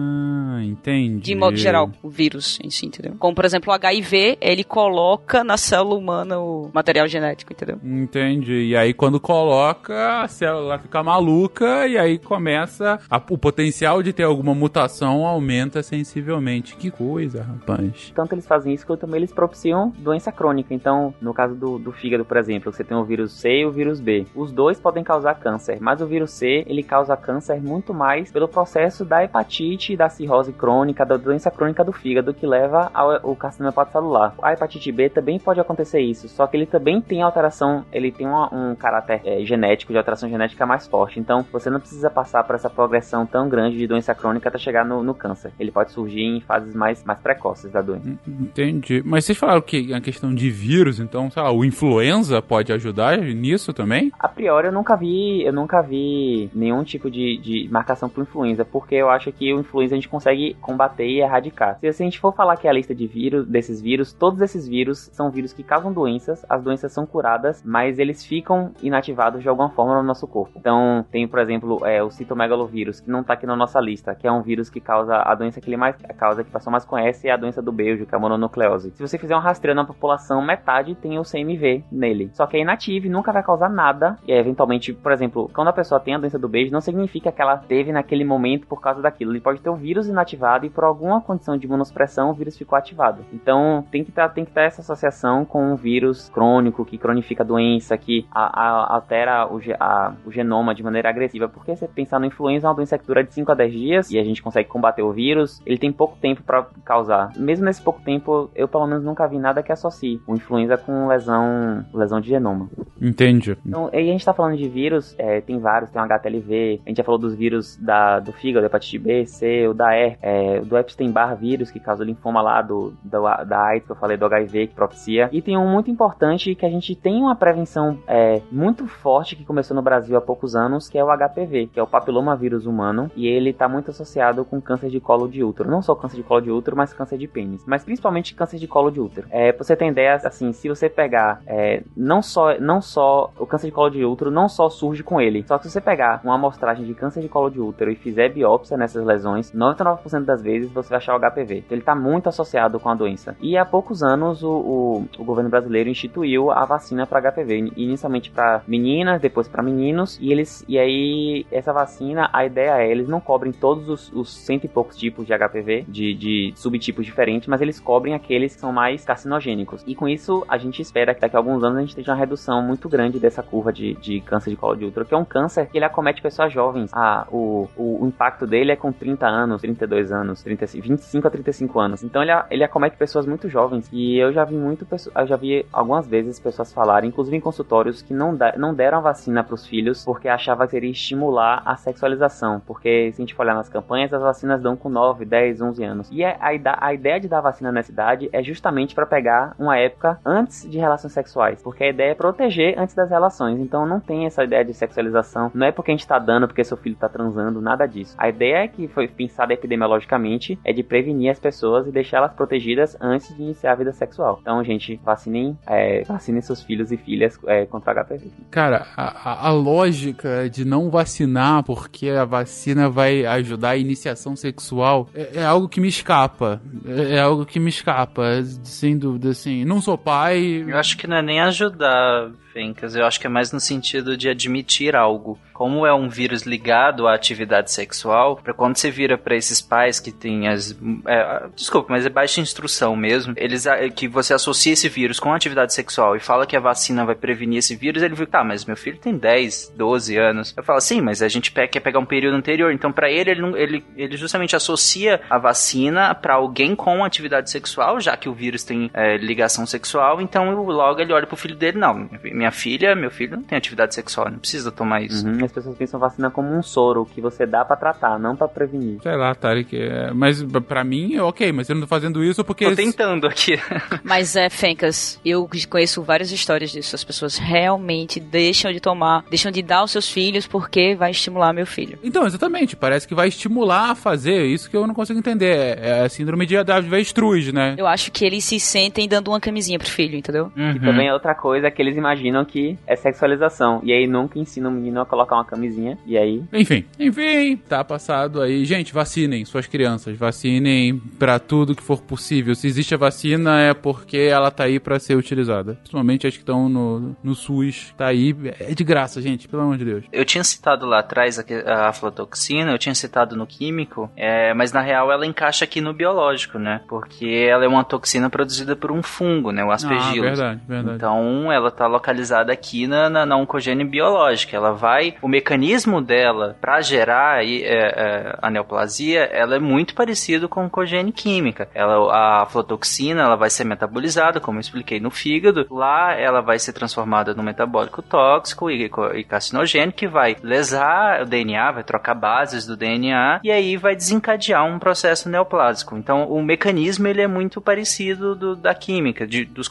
Ah, entendi. De modo geral, o vírus em si, entendeu? Como, por exemplo, o HIV, ele coloca na célula humana o material genético, entendeu? Entendi. E aí, quando coloca, a célula fica maluca e aí começa. a- o potencial de ter alguma mutação aumenta sensivelmente. Que coisa, rapaz. Tanto eles fazem isso quanto também eles propiciam doença crônica. Então, no caso do, do fígado, por exemplo, você tem o vírus C e o vírus B. Os dois podem causar câncer, mas o vírus C, ele causa câncer muito mais pelo processo da hepatite, da cirrose crônica, da doença crônica do fígado que leva ao, ao carcinoma hepatocelular. A hepatite B também pode acontecer isso, só que ele também tem alteração, ele tem uma- um caráter é, genético, de alteração genética mais forte. Então, você não precisa passar por essa progressão tão grande de doença crônica até chegar no, no câncer. Ele pode surgir em fases mais, mais precoces da doença. Entendi. Mas vocês falaram que a questão de vírus, então, sei lá, o influenza pode ajudar nisso também? A priori eu nunca vi, eu nunca vi nenhum tipo de, de marcação pro influenza, porque eu acho que o influenza a gente consegue consegue combater e erradicar. Se a gente for falar que é a lista de vírus, desses vírus, todos esses vírus são vírus que causam doenças, as doenças são curadas, mas eles ficam inativados de alguma forma no nosso corpo. Então, tem, por exemplo, é, o citomegalovírus, que não tá aqui na nossa lista, que é um vírus que causa a doença que ele mais causa, que a pessoa mais conhece, é a doença do beijo, que é a mononucleose. Se você fizer um rastreio na população, metade tem o CMV nele. Só que é inativo e nunca vai causar nada. E eventualmente, por exemplo, quando a pessoa tem a doença do beijo, não significa que ela teve naquele momento por causa daquilo. Ele pode ter o vírus inativado e por alguma condição de imunossupressão o vírus ficou ativado. Então tem que tá, que ter essa associação com um vírus crônico que cronifica a doença, que a, a, altera o, a, o, genoma de maneira agressiva. Porque você pensar no influenza é uma doença que dura de 5 a 10 dias e a gente consegue combater o vírus, ele tem pouco tempo para causar. Mesmo nesse pouco tempo, eu pelo menos nunca vi nada que associe o influenza com lesão, lesão de genoma. Entendi. Então, aí a gente tá falando de vírus, é, tem vários, tem o HTLV, a gente já falou dos vírus da, do fígado, hepatite B, C, o da E, é, do Epstein-Barr vírus, que causa o linfoma lá do, do, da AIDS, que eu falei, do HIV, que propicia. E tem um muito importante que a gente tem uma prevenção é, muito forte que começou no Brasil há poucos anos, que é o HPV, que é o papilomavírus humano, e ele tá muito associado com câncer de colo de útero. Não só câncer de colo de útero, mas câncer de pênis. Mas principalmente câncer de colo de útero. É, você ter ideia, assim, se você pegar é, não só não só o câncer de colo de útero não só surge com ele, só que se você pegar uma amostragem de câncer de colo de útero e fizer biópsia nessas lesões, 99% das vezes você vai achar o HPV. Então ele está muito associado com a doença. E há poucos anos o, o, o governo brasileiro instituiu a vacina para HPV, inicialmente para meninas, depois para meninos, e eles e aí essa vacina, a ideia é eles não cobrem todos os, os cento e poucos tipos de HPV, de, de subtipos diferentes, mas eles cobrem aqueles que são mais carcinogênicos. E com isso a gente espera que daqui a alguns anos a gente tenha uma redução muito grande dessa curva de, de câncer de colo de útero, que é um câncer que ele acomete pessoas jovens. Ah, o, o impacto dele é com 30 anos, 32 anos, 30, 25 a 35 anos. Então ele, ele acomete pessoas muito jovens. E eu já vi muito, eu já vi algumas vezes pessoas falarem, inclusive em consultórios, que não, da, não deram a vacina para os filhos porque achava que seria estimular a sexualização. Porque se a gente for olhar nas campanhas, as vacinas dão com 9, 10, 11 anos. E a, a, a ideia de dar vacina nessa idade é justamente para pegar uma época antes de relações sexuais. Porque a ideia é proteger antes das relações. Então não tem essa ideia de sexualização. Não é porque a gente tá dando porque seu filho tá transando, nada disso. A ideia que foi pensada epidemiologicamente é de prevenir as pessoas e deixá-las protegidas antes de iniciar a vida sexual. Então, gente, vacinem, é, vacinem seus filhos e filhas é, contra HPV. Cara, a, a, lógica de não vacinar porque a vacina vai ajudar a iniciação sexual é, é algo que me escapa. É, é algo que me escapa, sem dúvida, assim. Não sou pai. Eu acho que não é nem ajudar, Fencas. Eu acho que é mais no sentido de admitir algo como é um vírus ligado à atividade sexual, para quando você vira para esses pais que têm as. É, desculpa, mas é baixa instrução mesmo, eles que você associa esse vírus com a atividade sexual e fala que a vacina vai prevenir esse vírus, ele fica, tá, mas meu filho tem 10, 12 anos. Eu falo, sim, mas a gente quer pegar um período anterior. Então, para ele, ele, ele, ele justamente associa a vacina para alguém com atividade sexual, já que o vírus tem é, ligação sexual, então logo ele olha pro filho dele, não, minha filha, meu filho não tem atividade sexual, não precisa tomar isso. Uhum as pessoas pensam vacina como um soro que você dá para tratar, não para prevenir. Sei lá, Tarek. É, mas para mim, ok, mas eu não tô fazendo isso porque. Tô tentando aqui. <laughs> mas é, Fencas, eu conheço várias histórias disso. As pessoas realmente deixam de tomar, deixam de dar aos seus filhos porque vai estimular meu filho. Então, exatamente. Parece que vai estimular a fazer. Isso que eu não consigo entender. É, é a síndrome de avestruz, né? Eu acho que eles se sentem dando uma camisinha pro filho, entendeu? Uhum. E também é outra coisa que eles imaginam que é sexualização. E aí nunca ensinam o menino a colocar uma camisinha. E aí. Enfim, enfim, tá passado aí. Gente, vacinem suas crianças. Vacinem para tudo que for possível. Se existe a vacina, é porque ela tá aí para ser utilizada. Principalmente as que estão no, no SUS. Tá aí. É de graça, gente, pelo amor de Deus. Eu tinha citado lá atrás a, aflatoxina, eu tinha citado no químico, é, mas na real ela encaixa aqui no biológico, né? Porque ela é uma toxina produzida por um fungo, né? O aspergillus. Ah, verdade, verdade. Então ela tá localizada aqui na, na, na oncogênio biológica. Ela vai. O mecanismo dela para gerar é, é, a neoplasia, ela é muito parecido com cogênio química. Ela, a aflotoxina, ela vai ser metabolizada, como eu expliquei, no fígado. Lá, ela vai ser transformada num metabólico tóxico e, e carcinogênico que vai lesar o DNA, vai trocar bases do DNA e aí vai desencadear um processo neoplásico. Então, o mecanismo ele é muito parecido do, da química, de, dos,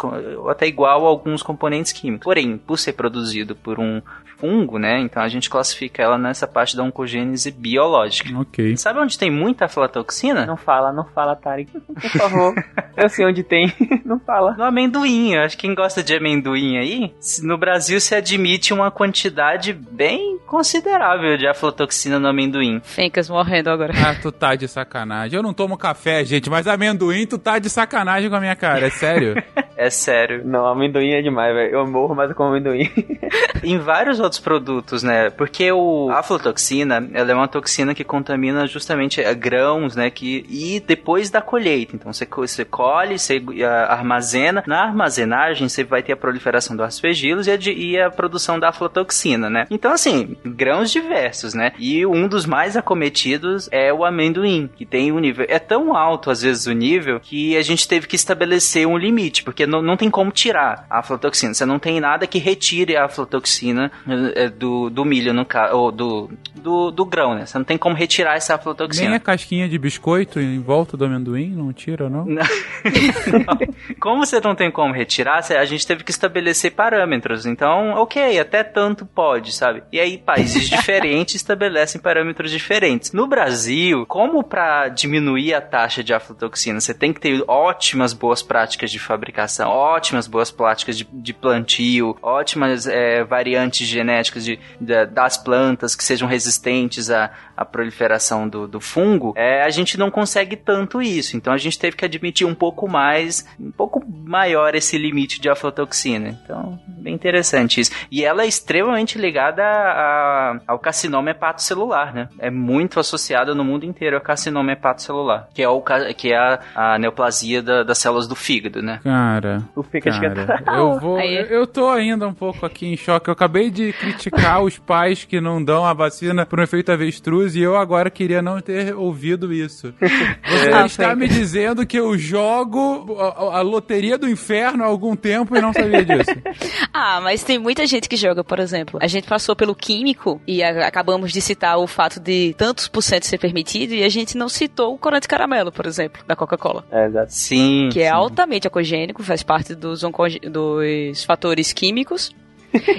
até igual a alguns componentes químicos. Porém, por ser produzido por um fungo, né? Então a gente classifica ela nessa parte da oncogênese biológica. Ok. Sabe onde tem muita aflatoxina? Não fala, não fala, Tarek. Por favor. eu sei onde tem. <laughs> não fala. No amendoim. Eu acho que quem gosta de amendoim aí, no Brasil se admite uma quantidade bem considerável de aflatoxina no amendoim. Fencas morrendo agora. Ah, tu tá de sacanagem. Eu não tomo café, gente, mas amendoim tu tá de sacanagem com a minha cara, é sério? <laughs> É sério. Não, amendoim é demais, velho. Eu morro, mas eu como amendoim. <laughs> em vários outros produtos, né? Porque o aflatoxina, ela é uma toxina que contamina justamente eh, grãos, né? Que, e depois da colheita. Então você, você colhe, você ah, armazena. Na armazenagem, você vai ter a proliferação dos aspergilos e a, e a produção da aflatoxina, né? Então, assim, grãos diversos, né? E um dos mais acometidos é o amendoim, que tem um nível. É tão alto, às vezes, o nível, que a gente teve que estabelecer um limite, porque não, não tem como tirar a aflatoxina. Você não tem nada que retire a aflatoxina eh, do, do milho, no caso, ou do, do, do grão, né? Você não tem como retirar essa Nem aflatoxina. a casquinha de biscoito em volta do amendoim não tira, não? <laughs> Como você não tem como retirar, a gente teve que estabelecer parâmetros. Então, ok, até tanto pode, sabe? E aí, países <laughs> diferentes estabelecem parâmetros diferentes. No Brasil, como para diminuir a taxa de aflatoxina, você tem que ter ótimas boas práticas de fabricação, ótimas boas práticas de, de plantio, ótimas eh, variantes genéticas de, da- das plantas que sejam resistentes à, à proliferação do, do fungo, é, a gente não consegue tanto isso. Então a gente teve que admitir um pouco mais, um pouco maior esse limite de aflatoxina. Então, bem interessante isso. E ela é extremamente ligada a- ao carcinoma hepatocelular, né? É muito associada no mundo inteiro ao carcinoma hepatocelular, que é, o, que é a, a neoplasia da- das células do fígado, né? Cara, O Fica de cara, eu vou. Aí. Eu, eu tô ainda um pouco aqui em choque. Eu acabei de criticar os pais que não dão a vacina por um efeito avestruz e eu agora queria não ter ouvido isso. Você Ah, <laughs> está me dizendo que eu jogo a, a loteria do inferno há algum tempo e não sabia disso. <laughs> Ah, mas tem muita gente que joga, por exemplo. A gente passou pelo químico e a- acabamos de citar o fato de tantos por cento ser permitido e a gente não citou o corante caramelo, por exemplo, da Coca-Cola. É, exato. Sim. Que é sim. altamente ecogênico, faz parte dos, dos fatores químicos.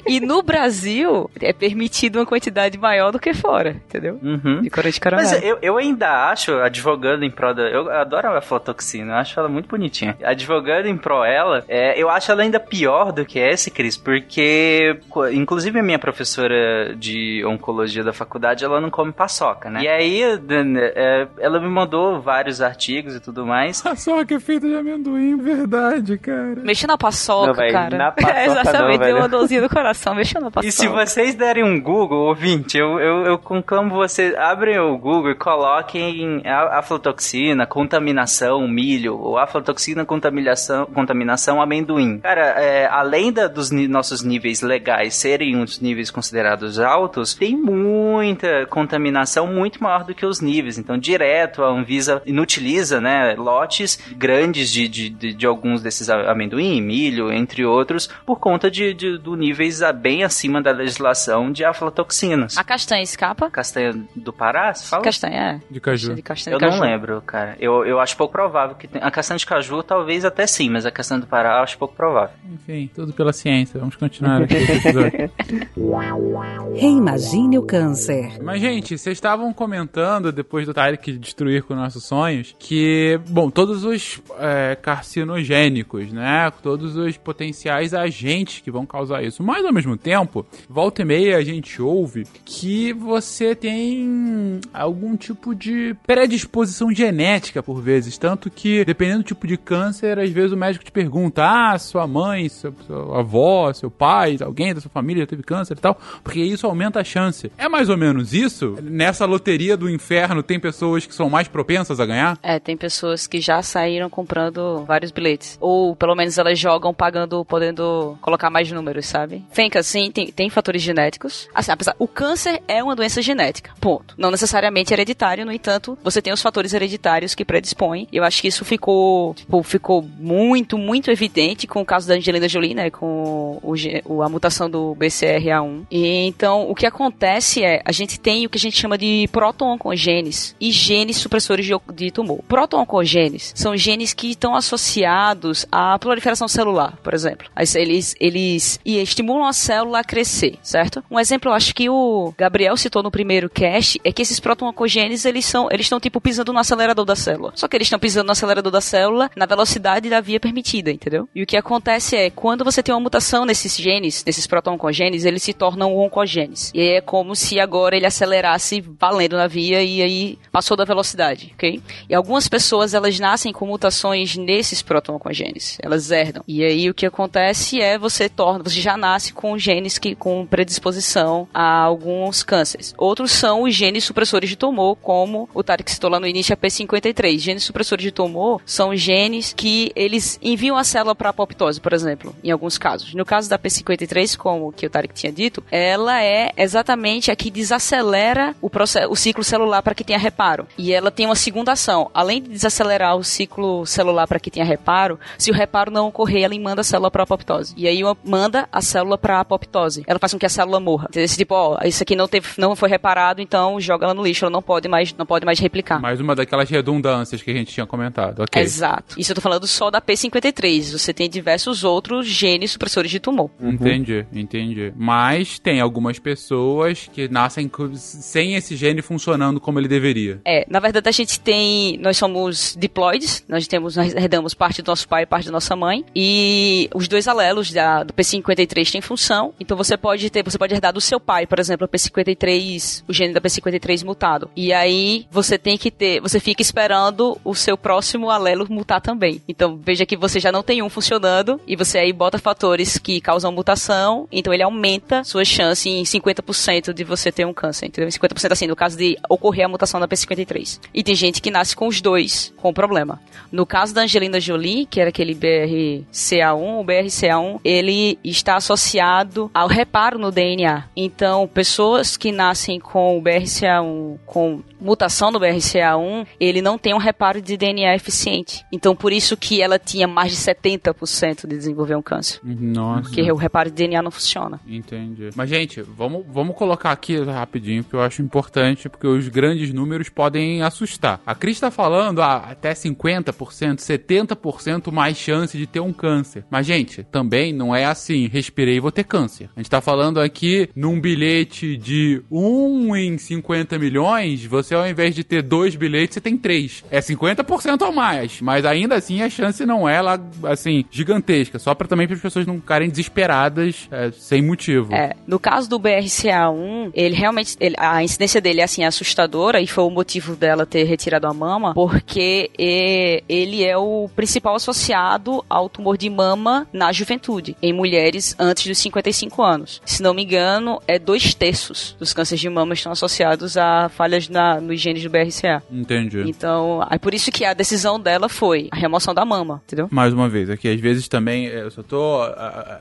E no Brasil é permitido uma quantidade maior do que fora, entendeu? Uhum. De corante caramelo. Mas eu, eu ainda acho, advogando em prol da. Eu adoro a aflatoxina, eu acho ela muito bonitinha. Advogando em prol ela, é, eu acho ela ainda pior do que essa, Cris, porque, inclusive, a minha professora de oncologia da faculdade, ela não come paçoca, né? E aí, é, ela me mandou vários artigos e tudo mais. <laughs> A soca é feita de amendoim, verdade, cara. Mexeu na paçoca, Não, velho, cara. na <laughs> paçoca é, exatamente, não, deu uma dorzinha no coração, mexeu na paçoca. E se vocês derem um Google, ouvinte, eu, eu, eu conclamo vocês, abrem o Google e coloquem aflatoxina, contaminação, milho, ou aflatoxina, contaminação, contaminação, amendoim. Cara, é, além da- dos nossos níveis legais serem os níveis considerados altos, tem muita contaminação muito maior do que os níveis. Então, direto, a Anvisa inutiliza, né, lotes grandes de, de, de, de alguns desses amendoim, milho, entre outros, por conta de, de do níveis a- bem acima da legislação de aflatoxinas. A castanha escapa? Castanha do Pará, você fala? Castanha, é. De caju. De castanha Eu de não caju. lembro, cara. Eu, eu acho pouco provável que tenha. A castanha de caju talvez até sim, mas a castanha do Pará eu acho pouco provável. Enfim, tudo pela ciência. Vamos continuar aqui esse episódio. <laughs> Reimagine o câncer. Mas, gente, vocês estavam comentando, depois do Tarek destruir com nossos sonhos, que, bom, todos os é, carcinogênicos, né? Todos os potenciais agentes que vão causar isso. Mas, ao mesmo tempo, volta e meia a gente ouve que você tem algum tipo de predisposição genética, por vezes. Tanto que, dependendo do tipo de câncer, às vezes o médico te pergunta: ah, sua mãe, seu, sua avó, seu pai, alguém da sua família já teve câncer e tal, porque isso aumenta a chance. É mais ou menos isso? Nessa loteria do inferno, tem pessoas que são mais propensas a ganhar? É, tem pessoas que já saíram comprando vários bilhetes. Ou pelo menos elas jogam pagando, podendo colocar mais números, sabe? Fenca, sim, tem, tem fatores genéticos. Assim, apesar, o câncer é uma doença genética. Ponto. Não necessariamente hereditário, no entanto, você tem os fatores hereditários que predispõem. Eu acho que isso ficou, tipo, ficou muito, muito evidente com o caso da Angelina Jolie, né? Com o, o- a mutação do BCRA1. E então, o que acontece é, a gente tem o que a gente chama de proto-oncogenes e genes supressores de, de tumor. Proto-oncogenes são genes que estão associados à proliferação celular, por exemplo. Eles, eles, e eles estimulam a célula a crescer, certo? Um exemplo, eu acho que o Gabriel citou no primeiro cast, é que esses proto-oncogenes, eles são, eles estão tipo pisando no acelerador da célula. Só que eles estão pisando no acelerador da célula na velocidade da via permitida, entendeu? E o que acontece é, quando você tem uma mutação nesses genes, nesses proto-oncogenes, eles se tornam oncogenes. E é como se agora ele acelerasse valendo na via e aí passou da velocidade, ok? E algumas pessoas, elas nascem com mutações nesses proto-oncogenes. Elas herdam. E aí o que acontece é você torna, você já nasce com genes que com predisposição a alguns cânceres. Outros são os genes supressores de tumor, como o Tarek citou lá no início, a P53. Genes supressores de tumor são genes que eles enviam a célula para apoptose, por exemplo, em alguns casos. No caso da P53, como que o Tarek tinha dito, ela é exatamente a que desacelera o, processo, o ciclo celular para que tenha reparo. E ela tem uma segunda ação. Além de desacelerar o ciclo celular para que tenha reparo, se o reparo não ocorrer, ela manda a célula para apoptose. E aí manda a célula para apoptose. Ela faz com que a célula morra. Esse tipo, ó, isso aqui não teve, não foi reparado, então joga ela no lixo, ela não pode mais, não pode mais replicar. Mais uma daquelas redundâncias que a gente tinha comentado. Ok. Exato. Isso eu tô falando só da P53. Você tem diversos outros genes supressores de tumor. Uhum. Entendi, entendi. Mas tem algumas pessoas que nascem sem esse gene funcionando como ele deveria. É, na verdade a gente tem, nós somos diploides, nós temos, nós herdamos parte do nosso pai e parte da nossa mãe, e os dois alelos da, do P53 têm função, então você pode ter, você pode herdar do seu pai, por exemplo, o P53, o gene da P53 mutado. E aí você tem que ter, você fica esperando o seu próximo alelo mutar também. Então veja que você já não tem um funcionando e você aí bota fatores que causam mutação, então ele aumenta sua chance em 50% de você ter um câncer, entendeu? 50% assim, no caso de ocorrer a mutação da P53. E tem gente que nasce com os dois com problema. No caso da Angelina Jolie, que era aquele BRCA1, o BRCA1, ele está associado ao reparo no DNA. Então, pessoas que nascem com o BRCA1 com mutação do BRCA1, ele não tem um reparo de DNA eficiente. Então, por isso que ela tinha mais de 70% de desenvolver um câncer. Nossa. Porque o reparo de DNA não funciona. Entendi. Mas, gente, vamos, vamos colocar aqui rapidinho, que eu acho importante, porque os grandes números podem assustar. A Cris está falando ah, até 50%, 70% mais chance de ter um câncer. Mas, gente, também não é assim, respirei e vou ter câncer. A gente está falando aqui num bilhete de 1 em 50 milhões, você ao invés de ter dois bilhetes, você tem três. É 50% ou mais, mas ainda assim a chance não é lá, assim, gigantesca. Só para também as pessoas não ficarem desesperadas é, sem motivo. É, no caso do BRCA1, ele realmente, ele, a incidência dele é assim assustadora e foi o motivo dela ter retirado a mama, porque ele é o principal associado ao tumor de mama na juventude, em mulheres antes dos 55 anos. Se não me engano, é dois terços dos cânceres de mama estão associados a falhas na, nos genes do BRCA. Entendi. Então, é por isso que a decisão dela foi a remoção da mama, entendeu? Mais uma vez, aqui às vezes também eu só tô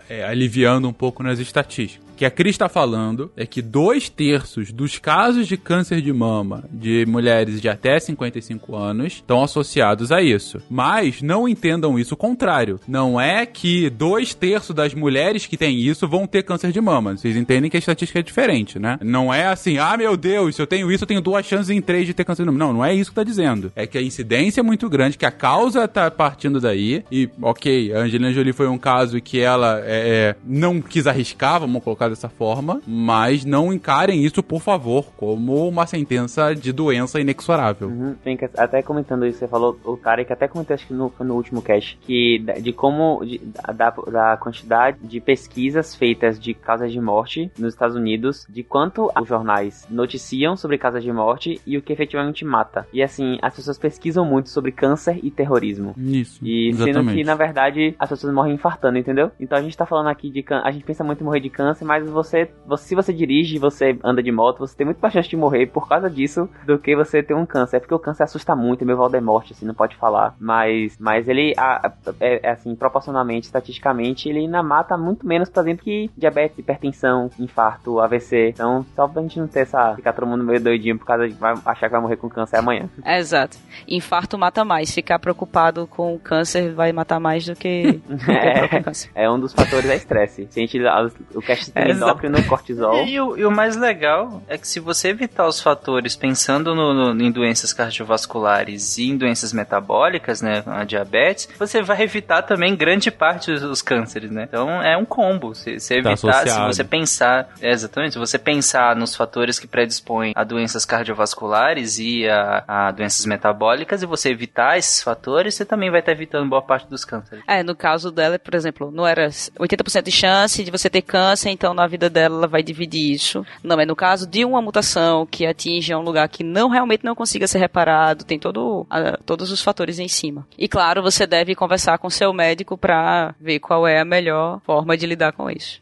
é, aliviando um pouco nas estatísticas que a Cris está falando é que dois terços dos casos de câncer de mama de mulheres de até 55 anos estão associados a isso. Mas não entendam isso o contrário. Não é que dois terços das mulheres que têm isso vão ter câncer de mama. Vocês entendem que a estatística é diferente, né? Não é assim, ah, meu Deus, se eu tenho isso, eu tenho duas chances em três de ter câncer de mama. Não, não é isso que tá dizendo. É que a incidência é muito grande, que a causa tá partindo daí. E, ok, a Angelina Jolie foi um caso que ela é, é não quis arriscar, vamos colocar dessa forma, mas não encarem isso, por favor, como uma sentença de doença inexorável. Uhum, até comentando isso, você falou, o que até comentou acho que no, no último cast, que de como, de, da, da quantidade de pesquisas feitas de causas de morte nos Estados Unidos, de quanto os jornais noticiam sobre causas de morte e o que efetivamente mata. E assim, as pessoas pesquisam muito sobre câncer e terrorismo. Isso. E exatamente. sendo que, na verdade, as pessoas morrem infartando, entendeu? Então a gente tá falando aqui de a gente pensa muito em morrer de câncer, mas você, você, se você dirige, você anda de moto, você tem muito mais chance de morrer por causa disso do que você ter um câncer. É porque o câncer assusta muito, é meu Valdemorte, assim, não pode falar. Mas, mas ele, a, é, é, assim, proporcionalmente, estatisticamente, ele ainda mata muito menos, por exemplo, que diabetes, hipertensão, infarto, AVC. Então, só pra gente não ter essa, ficar todo mundo meio doidinho por causa de vai, achar que vai morrer com câncer amanhã. É, <laughs> exato. Infarto mata mais. Ficar preocupado com o câncer vai matar mais do que, <laughs> é, é um dos fatores da estresse. Se a gente, o cast é, endócrino, cortisol. E, e, o, e, o, mais legal é que se você evitar os fatores pensando no, no, em doenças cardiovasculares e em doenças metabólicas, né, a diabetes, você vai evitar também grande parte dos cânceres, né? Então é um combo combo. Se, se Tá evitar, se associado. você pensar, é, exatamente, se você pensar nos fatores que predispõem a doenças cardiovasculares e a, a doenças metabólicas e você evitar esses fatores, você também vai estar evitando boa parte dos cânceres. É, no caso dela, por exemplo, não era 80% de chance de você ter câncer, então na vida dela ela vai dividir isso. Não, é no caso de uma mutação que atinge um lugar que não realmente não consiga ser reparado, tem todo, a- todos os fatores em cima. E claro, você deve conversar com seu médico pra ver qual é a melhor forma de lidar com isso.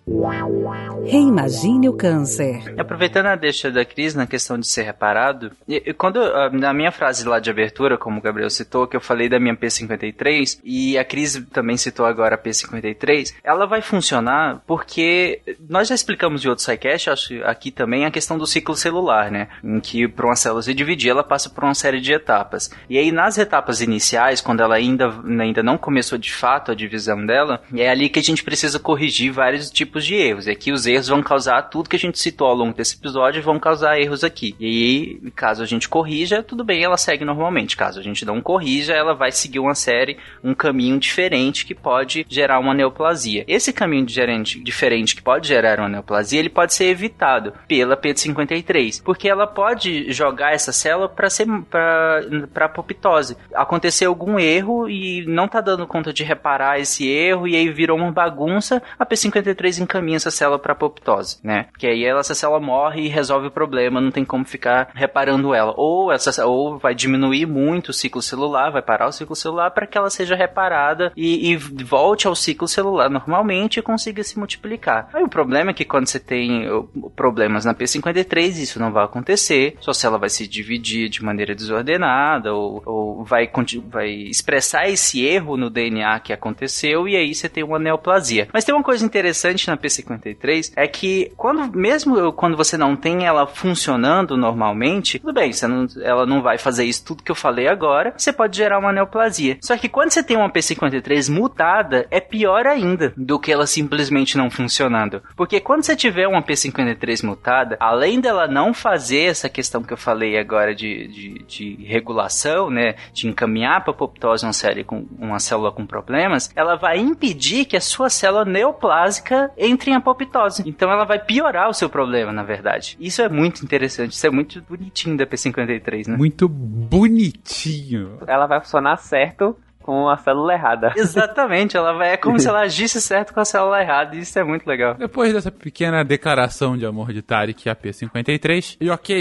Reimagine o câncer. Aproveitando a deixa da Cris na questão de ser reparado, e- e quando ah, na minha frase lá de abertura, como o Gabriel citou, que eu falei da minha P53 e a Cris também citou agora a P53, ela vai funcionar porque nós já explicamos em outro SciCast, acho aqui também a questão do ciclo celular, né? Em que para uma célula se dividir, ela passa por uma série de etapas. E aí nas etapas iniciais, quando ela ainda, ainda não começou de fato a divisão dela, é ali que a gente precisa corrigir vários tipos de erros. E aqui os erros vão causar tudo que a gente citou ao longo desse episódio, vão causar erros aqui. E aí, caso a gente corrija, tudo bem, ela segue normalmente. Caso a gente não corrija, ela vai seguir uma série, um caminho diferente que pode gerar uma neoplasia. Esse caminho diferente, diferente que pode gerar uma neoplasia, ele pode ser evitado pela P53, porque ela pode jogar essa célula para ser para apoptose. Aconteceu algum erro e não tá dando conta de reparar esse erro e aí virou uma bagunça, a P53 encaminha essa célula para apoptose, né? Que aí ela, essa célula morre e resolve o problema, não tem como ficar reparando ela. Ou essa ou vai diminuir muito o ciclo celular, vai parar o ciclo celular para que ela seja reparada e, e volte ao ciclo celular normalmente e consiga se multiplicar. Aí o problema é que quando você tem problemas na P53, isso não vai acontecer, sua célula vai se dividir de maneira desordenada ou, ou vai, vai expressar esse erro no DNA que aconteceu e aí você tem uma neoplasia. Mas tem uma coisa interessante na P53 é que quando mesmo quando você não tem ela funcionando normalmente, tudo bem, você não, ela não vai fazer isso tudo que eu falei agora, você pode gerar uma neoplasia. Só que quando você tem uma P53 mutada, é pior ainda do que ela simplesmente não funcionando. Porque quando você tiver uma P53 mutada, além dela não fazer essa questão que eu falei agora de, de, de regulação, né, de encaminhar para apoptose uma, série com, uma célula com problemas, ela vai impedir que a sua célula neoplásica entre em apoptose. Então ela vai piorar o seu problema, na verdade. Isso é muito interessante, isso é muito bonitinho da P53, né? Muito bonitinho. Ela vai funcionar certo com a célula errada. <laughs> Exatamente, ela vai, é como se ela agisse certo com a célula errada, e isso é muito legal. Depois dessa pequena declaração de amor de Tarek a P53, e ok,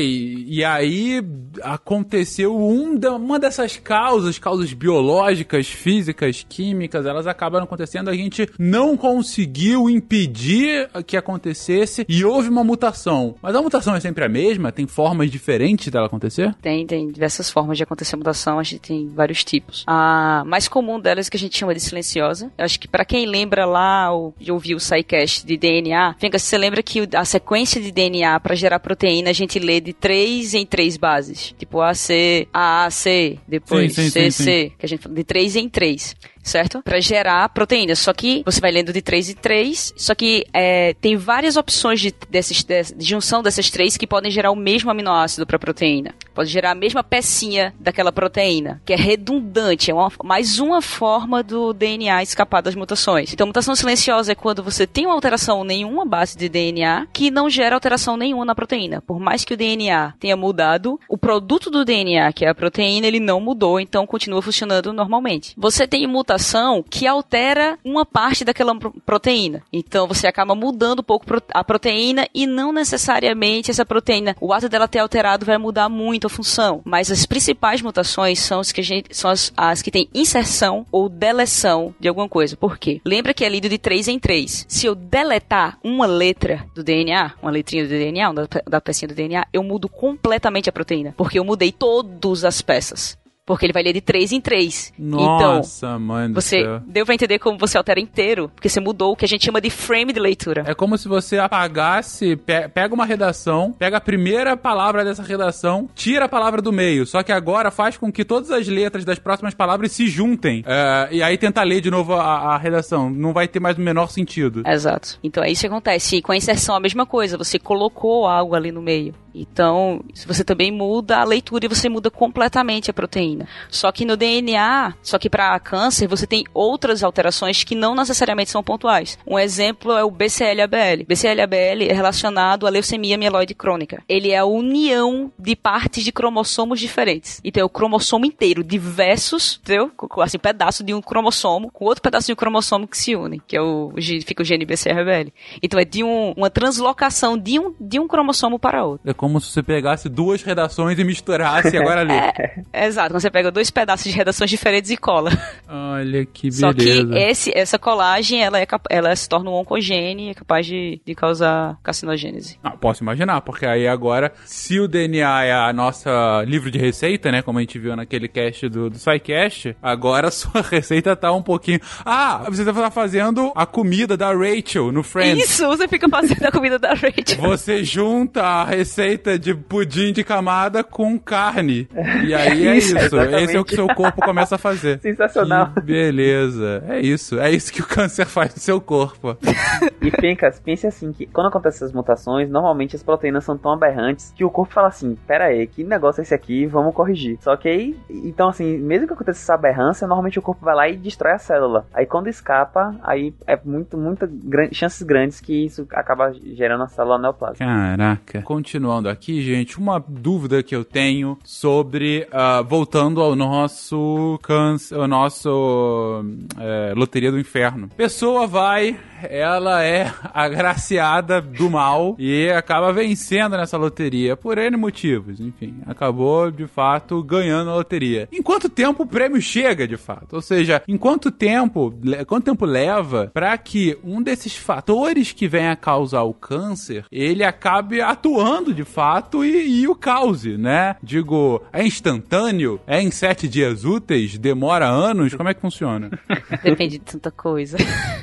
e aí aconteceu um da- uma dessas causas, causas biológicas, físicas, químicas, elas acabaram acontecendo, a gente não conseguiu impedir que acontecesse e houve uma mutação. Mas a mutação é sempre a mesma? Tem formas diferentes dela acontecer? Tem, tem diversas formas de acontecer mutação, a gente tem vários tipos. A mais comum delas que a gente chama de silenciosa. Eu acho que pra quem lembra lá ou de ouvir o SciCast de DNA, Fenga, você lembra que a sequência de DNA pra gerar proteína a gente lê de três em três bases. Tipo AC, AAC, depois Sim, sim, sim, CC, que a gente fala de três em três. Certo? Pra gerar proteína. Só que você vai lendo de três em três. Só que é, tem várias opções de, desses, de, de junção dessas três que podem gerar o mesmo aminoácido pra proteína. Pode gerar a mesma pecinha daquela proteína, que é redundante, é uma- mais uma forma do DNA escapar das mutações. Então, mutação silenciosa é quando você tem uma alteração nenhuma base de DNA que não gera alteração nenhuma na proteína. Por mais que o DNA tenha mudado, o produto do DNA, que é a proteína, ele não mudou, então continua funcionando normalmente. Você tem mutação que altera uma parte daquela pro- proteína. Então, você acaba mudando um pouco a proteína e não necessariamente essa proteína, o ato dela ter alterado vai mudar muito a função. Mas as principais mutações são as que, gente, são as, as que têm inserção ou deleção de alguma coisa. Por quê? Lembra que é lido de 3 em 3. Se eu deletar uma letra do DNA, uma letrinha do DNA, uma da, da pecinha do DNA, eu mudo completamente a proteína. Porque eu mudei todas as peças. Porque ele vai ler de 3 em 3. Então, Nossa, mãe do você céu. deu pra entender como você altera inteiro, porque você mudou o que a gente chama de frame de leitura. É como se você apagasse, pe- pega uma redação, pega a primeira palavra dessa redação, tira a palavra do meio. Só que agora faz com que todas as letras das próximas palavras se juntem. É, e aí tenta ler de novo a, a redação. Não vai ter mais o menor sentido. Exato. Então é isso que acontece. E com a inserção a mesma coisa, você colocou algo ali no meio. Então, você também muda a leitura e você muda completamente a proteína. Só que no DNA, só que para câncer, você tem outras alterações que não necessariamente são pontuais. Um exemplo é o BCL-ABL. BCL-ABL é relacionado à leucemia mieloide crônica. Ele é a união de partes de cromossomos diferentes. Então, é o cromossomo inteiro, diversos, entendeu? Assim, pedaço de um cromossomo com outro pedaço de um cromossomo que se unem, que é o, fica o gene BCR-ABL. Então, é de um, uma translocação de um, de um cromossomo para outro. É como se você pegasse duas redações e misturasse agora ali. É, exato, quando você pega dois pedaços de redações diferentes e cola. Olha que beleza. Só que esse, essa colagem, ela, é, ela se torna um oncogene e é capaz de, de causar carcinogênese. Ah, posso imaginar, porque aí agora, se o DNA é a nossa livro de receita, né, como a gente viu naquele cast do, do SciCast, agora a <laughs> sua receita tá um pouquinho... Ah, você tá fazendo a comida da Rachel no Friends. Isso, você fica fazendo a comida da Rachel. Você junta a receita de pudim de camada com carne. E aí é <laughs> isso. isso. Esse é o que seu corpo começa a fazer. <laughs> Sensacional. Que beleza. É isso. É isso que o câncer faz no seu corpo. E Fencas, pense assim, que quando acontecem essas mutações, normalmente as proteínas são tão aberrantes que o corpo fala assim, pera aí, que negócio é esse aqui? Vamos corrigir. Só que aí, então assim, mesmo que aconteça essa aberrância, normalmente o corpo vai lá e destrói a célula. Aí quando escapa, aí é muito, muita chances grandes que isso acaba gerando a célula neoplásica. Caraca. Continuando aqui, gente, uma dúvida que eu tenho sobre, uh, voltando ao nosso câncer, ao nosso uh, Loteria do Inferno. Pessoa vai, ela é <laughs> agraciada do mal e acaba vencendo nessa loteria por N motivos, enfim, acabou de fato ganhando a loteria. Em quanto tempo o prêmio chega de fato? Ou seja, em quanto tempo, quanto tempo leva para que um desses fatores que vem a causar o câncer, ele acabe atuando de fato e, e o cause, né? Digo, é instantâneo? É em sete dias úteis? Demora anos? Como é que funciona? Depende de tanta coisa.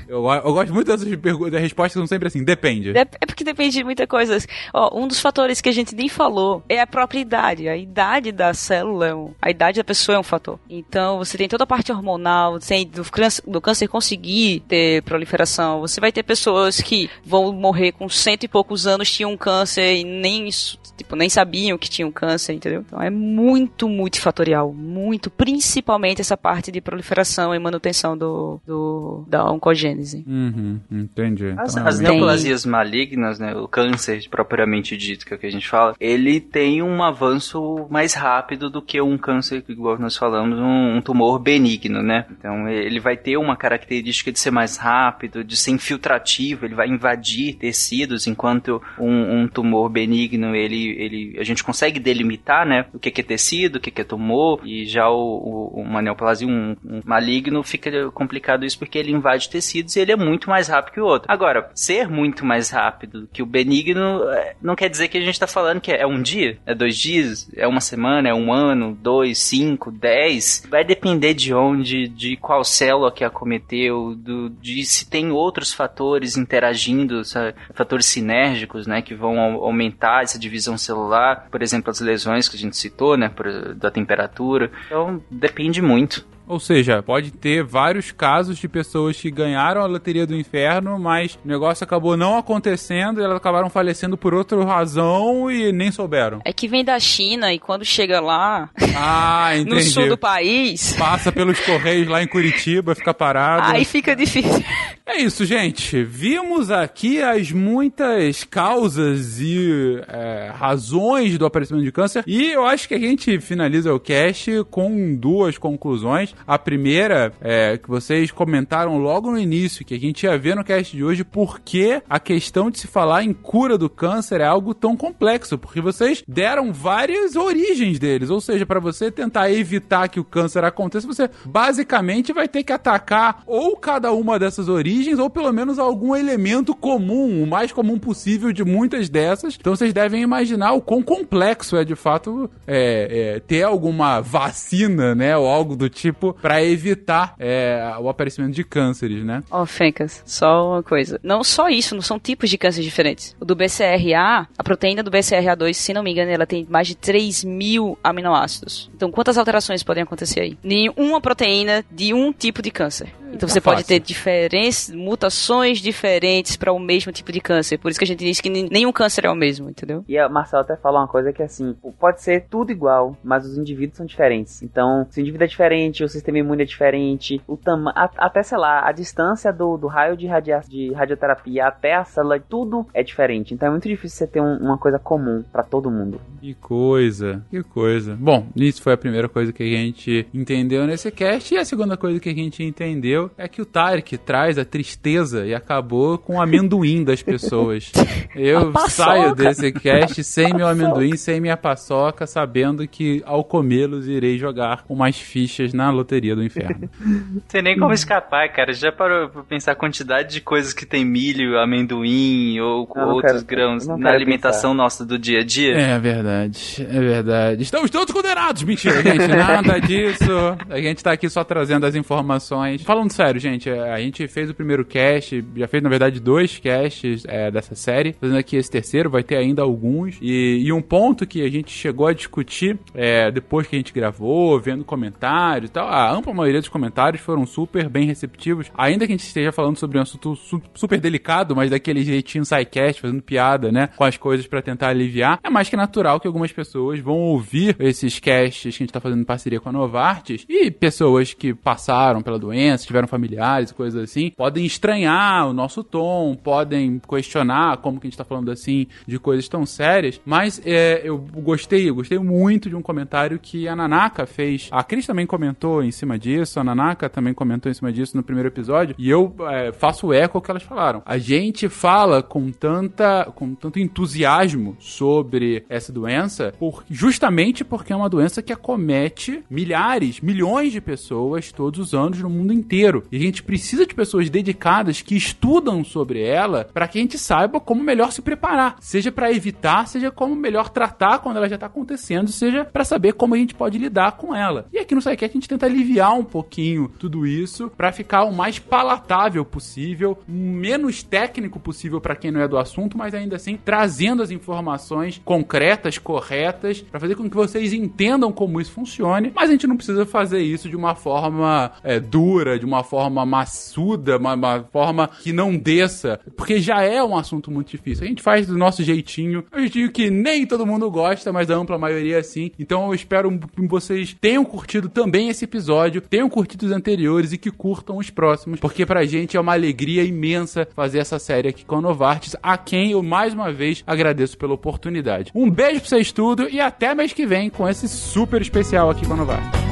Eu, eu gosto muito perguntas, as respostas são sempre assim, depende. É porque depende de muita coisa. Ó, um dos fatores que a gente nem falou é a própria idade. A idade da célula, é a idade da pessoa é um fator. Então, você tem toda a parte hormonal, tem do, do câncer conseguir ter proliferação. Você vai ter pessoas que vão morrer com cento e poucos anos, tinham câncer e nem, tipo, nem sabiam que tinham câncer, entendeu? Então, é muito multifatorial. Muito. Principalmente essa parte de proliferação e manutenção do, do da oncogênese. Uhum, entendi. As, então, as neoplasias malignas, né, o câncer propriamente dito, que é o que a gente fala, ele tem um avanço mais rápido do que um câncer, igual nós falamos, um, um tumor benigno, né? Então ele vai ter uma característica de ser mais rápido, de ser infiltrativo, ele vai invadir tecidos, enquanto um, um tumor benigno, ele, ele, a gente consegue delimitar, né, o que é tecido, o que é tumor, e já o, o uma neoplasia, um, um maligno, fica complicado isso porque ele invade tecidos e ele é muito mais rápido que o outro. Agora, ser muito mais rápido que o benigno é, não quer dizer que a gente está falando que é um dia, é dois dias, é uma semana, é um ano, dois, cinco, dez. Vai depender de onde, de qual célula que acometeu, do, de se tem outros fatores interagindo, sabe? fatores sinérgicos, né, que vão aumentar essa divisão celular, por exemplo, as lesões que a gente citou, né, por, da temperatura. Então, depende muito. Ou seja, pode ter vários casos de pessoas que ganharam a loteria do inferno, mas o negócio acabou não acontecendo e elas acabaram falecendo por outra razão e nem souberam. É que vem da China e quando chega lá, ah, <laughs> no sul do país, passa pelos correios lá em Curitiba, fica parado. Aí fica difícil. <laughs> É isso, gente. Vimos aqui as muitas causas e é, razões do aparecimento de câncer e eu acho que a gente finaliza o cast com duas conclusões. A primeira é que vocês comentaram logo no início, que a gente ia ver no cast de hoje, porque a questão de se falar em cura do câncer é algo tão complexo, porque vocês deram várias origens deles, ou seja, para você tentar evitar que o câncer aconteça, você basicamente vai ter que atacar ou cada uma dessas origens, ou pelo menos algum elemento comum, o mais comum possível de muitas dessas. Então vocês devem imaginar o quão complexo é de fato é, é, ter alguma vacina, né, ou algo do tipo tipo para evitar é, o aparecimento de cânceres, né? Ó, oh, Fencas, só uma coisa. Não só isso, não são tipos de câncer diferentes. O do BCRA, a proteína do BCRA2, se não me engano, ela tem mais de 3 mil aminoácidos. Então, quantas alterações podem acontecer aí? Nenhuma proteína de um tipo de câncer. Então você tá pode ter diferentes mutações diferentes para o mesmo tipo de câncer. Por isso que a gente diz que nenhum câncer é o mesmo, entendeu? E a Marcel até falou uma coisa que assim, pode ser tudo igual, mas os indivíduos são diferentes. Então, se o indivíduo é diferente, o sistema imune é diferente, o tamanho, até sei lá, a distância do, do raio de, radia de radioterapia até a célula, tudo é diferente. Então é muito difícil você ter um, uma coisa comum para todo mundo. Que coisa, que coisa. Bom, isso foi a primeira coisa que a gente entendeu nesse cast e a segunda coisa que a gente entendeu é que o Tarek traz a tristeza e acabou com o amendoim das pessoas. <laughs> Eu saio desse cast sem meu amendoim, sem minha paçoca, sabendo que ao comê-los irei jogar com mais fichas na loteria do inferno. <laughs> Tem nem como escapar, cara. Já parou pra pensar a quantidade de coisas que tem milho, amendoim ou não, outros quero, grãos na alimentação pensar. nossa do dia a dia? É verdade, é verdade. Estamos todos condenados! Mentira, gente, nada <laughs> disso. A gente tá aqui só trazendo as informações. Falando sério, gente, é, a gente fez o primeiro cast, já fez, na verdade, dois casts é, dessa série. Fazendo aqui esse terceiro, vai ter ainda alguns. E, e um ponto que a gente chegou a discutir é, depois que a gente gravou, vendo comentários e tal, a ampla maioria dos comentários foram super bem receptivos. Ainda que a gente esteja falando sobre um assunto su super delicado, mas daquele jeitinho sidecast, fazendo piada, né, com as coisas para tentar aliviar, é mais que natural que algumas pessoas vão ouvir esses casts que a gente tá fazendo em parceria com a Novartis e pessoas que passaram pela doença, tiveram familiares, coisas assim, podem estranhar o nosso tom, podem questionar como que a gente tá falando assim de coisas tão sérias, mas é, eu gostei, eu gostei muito de um comentário que a Nanaka fez. A Cris também comentou em cima disso, a Nanaka também comentou em cima disso no primeiro episódio, e eu é, faço eco ao que elas falaram. A gente fala com tanta, com tanto entusiasmo sobre essa doença, por, justamente porque é uma doença que acomete milhares, milhões de pessoas todos os anos no mundo inteiro. E a gente precisa de pessoas dedicadas que estudam sobre ela para que a gente saiba como melhor se preparar. Seja para evitar, seja como melhor tratar quando ela já está acontecendo, seja para saber como a gente pode lidar com ela. E aqui no SciCast a gente tenta aliviar um pouquinho tudo isso para ficar o mais palatável possível, menos técnico possível para quem não é do assunto, mas ainda assim trazendo as informações concretas, corretas, para fazer com que vocês entendam como isso funcione. Mas a gente não precisa fazer isso de uma forma é, dura, de uma forma maçuda, uma, uma, forma que não desça, porque já é um assunto muito difícil. A gente faz do nosso jeitinho, um jeitinho que nem todo mundo gosta, mas a ampla maioria sim. Então eu espero que vocês tenham curtido também esse episódio, tenham curtido os anteriores e que curtam os próximos, porque pra gente é uma alegria imensa fazer essa série aqui com a Novartis, a quem eu mais uma vez agradeço pela oportunidade. Um beijo pra vocês tudo e até mês que vem com esse super especial aqui com a Novartis.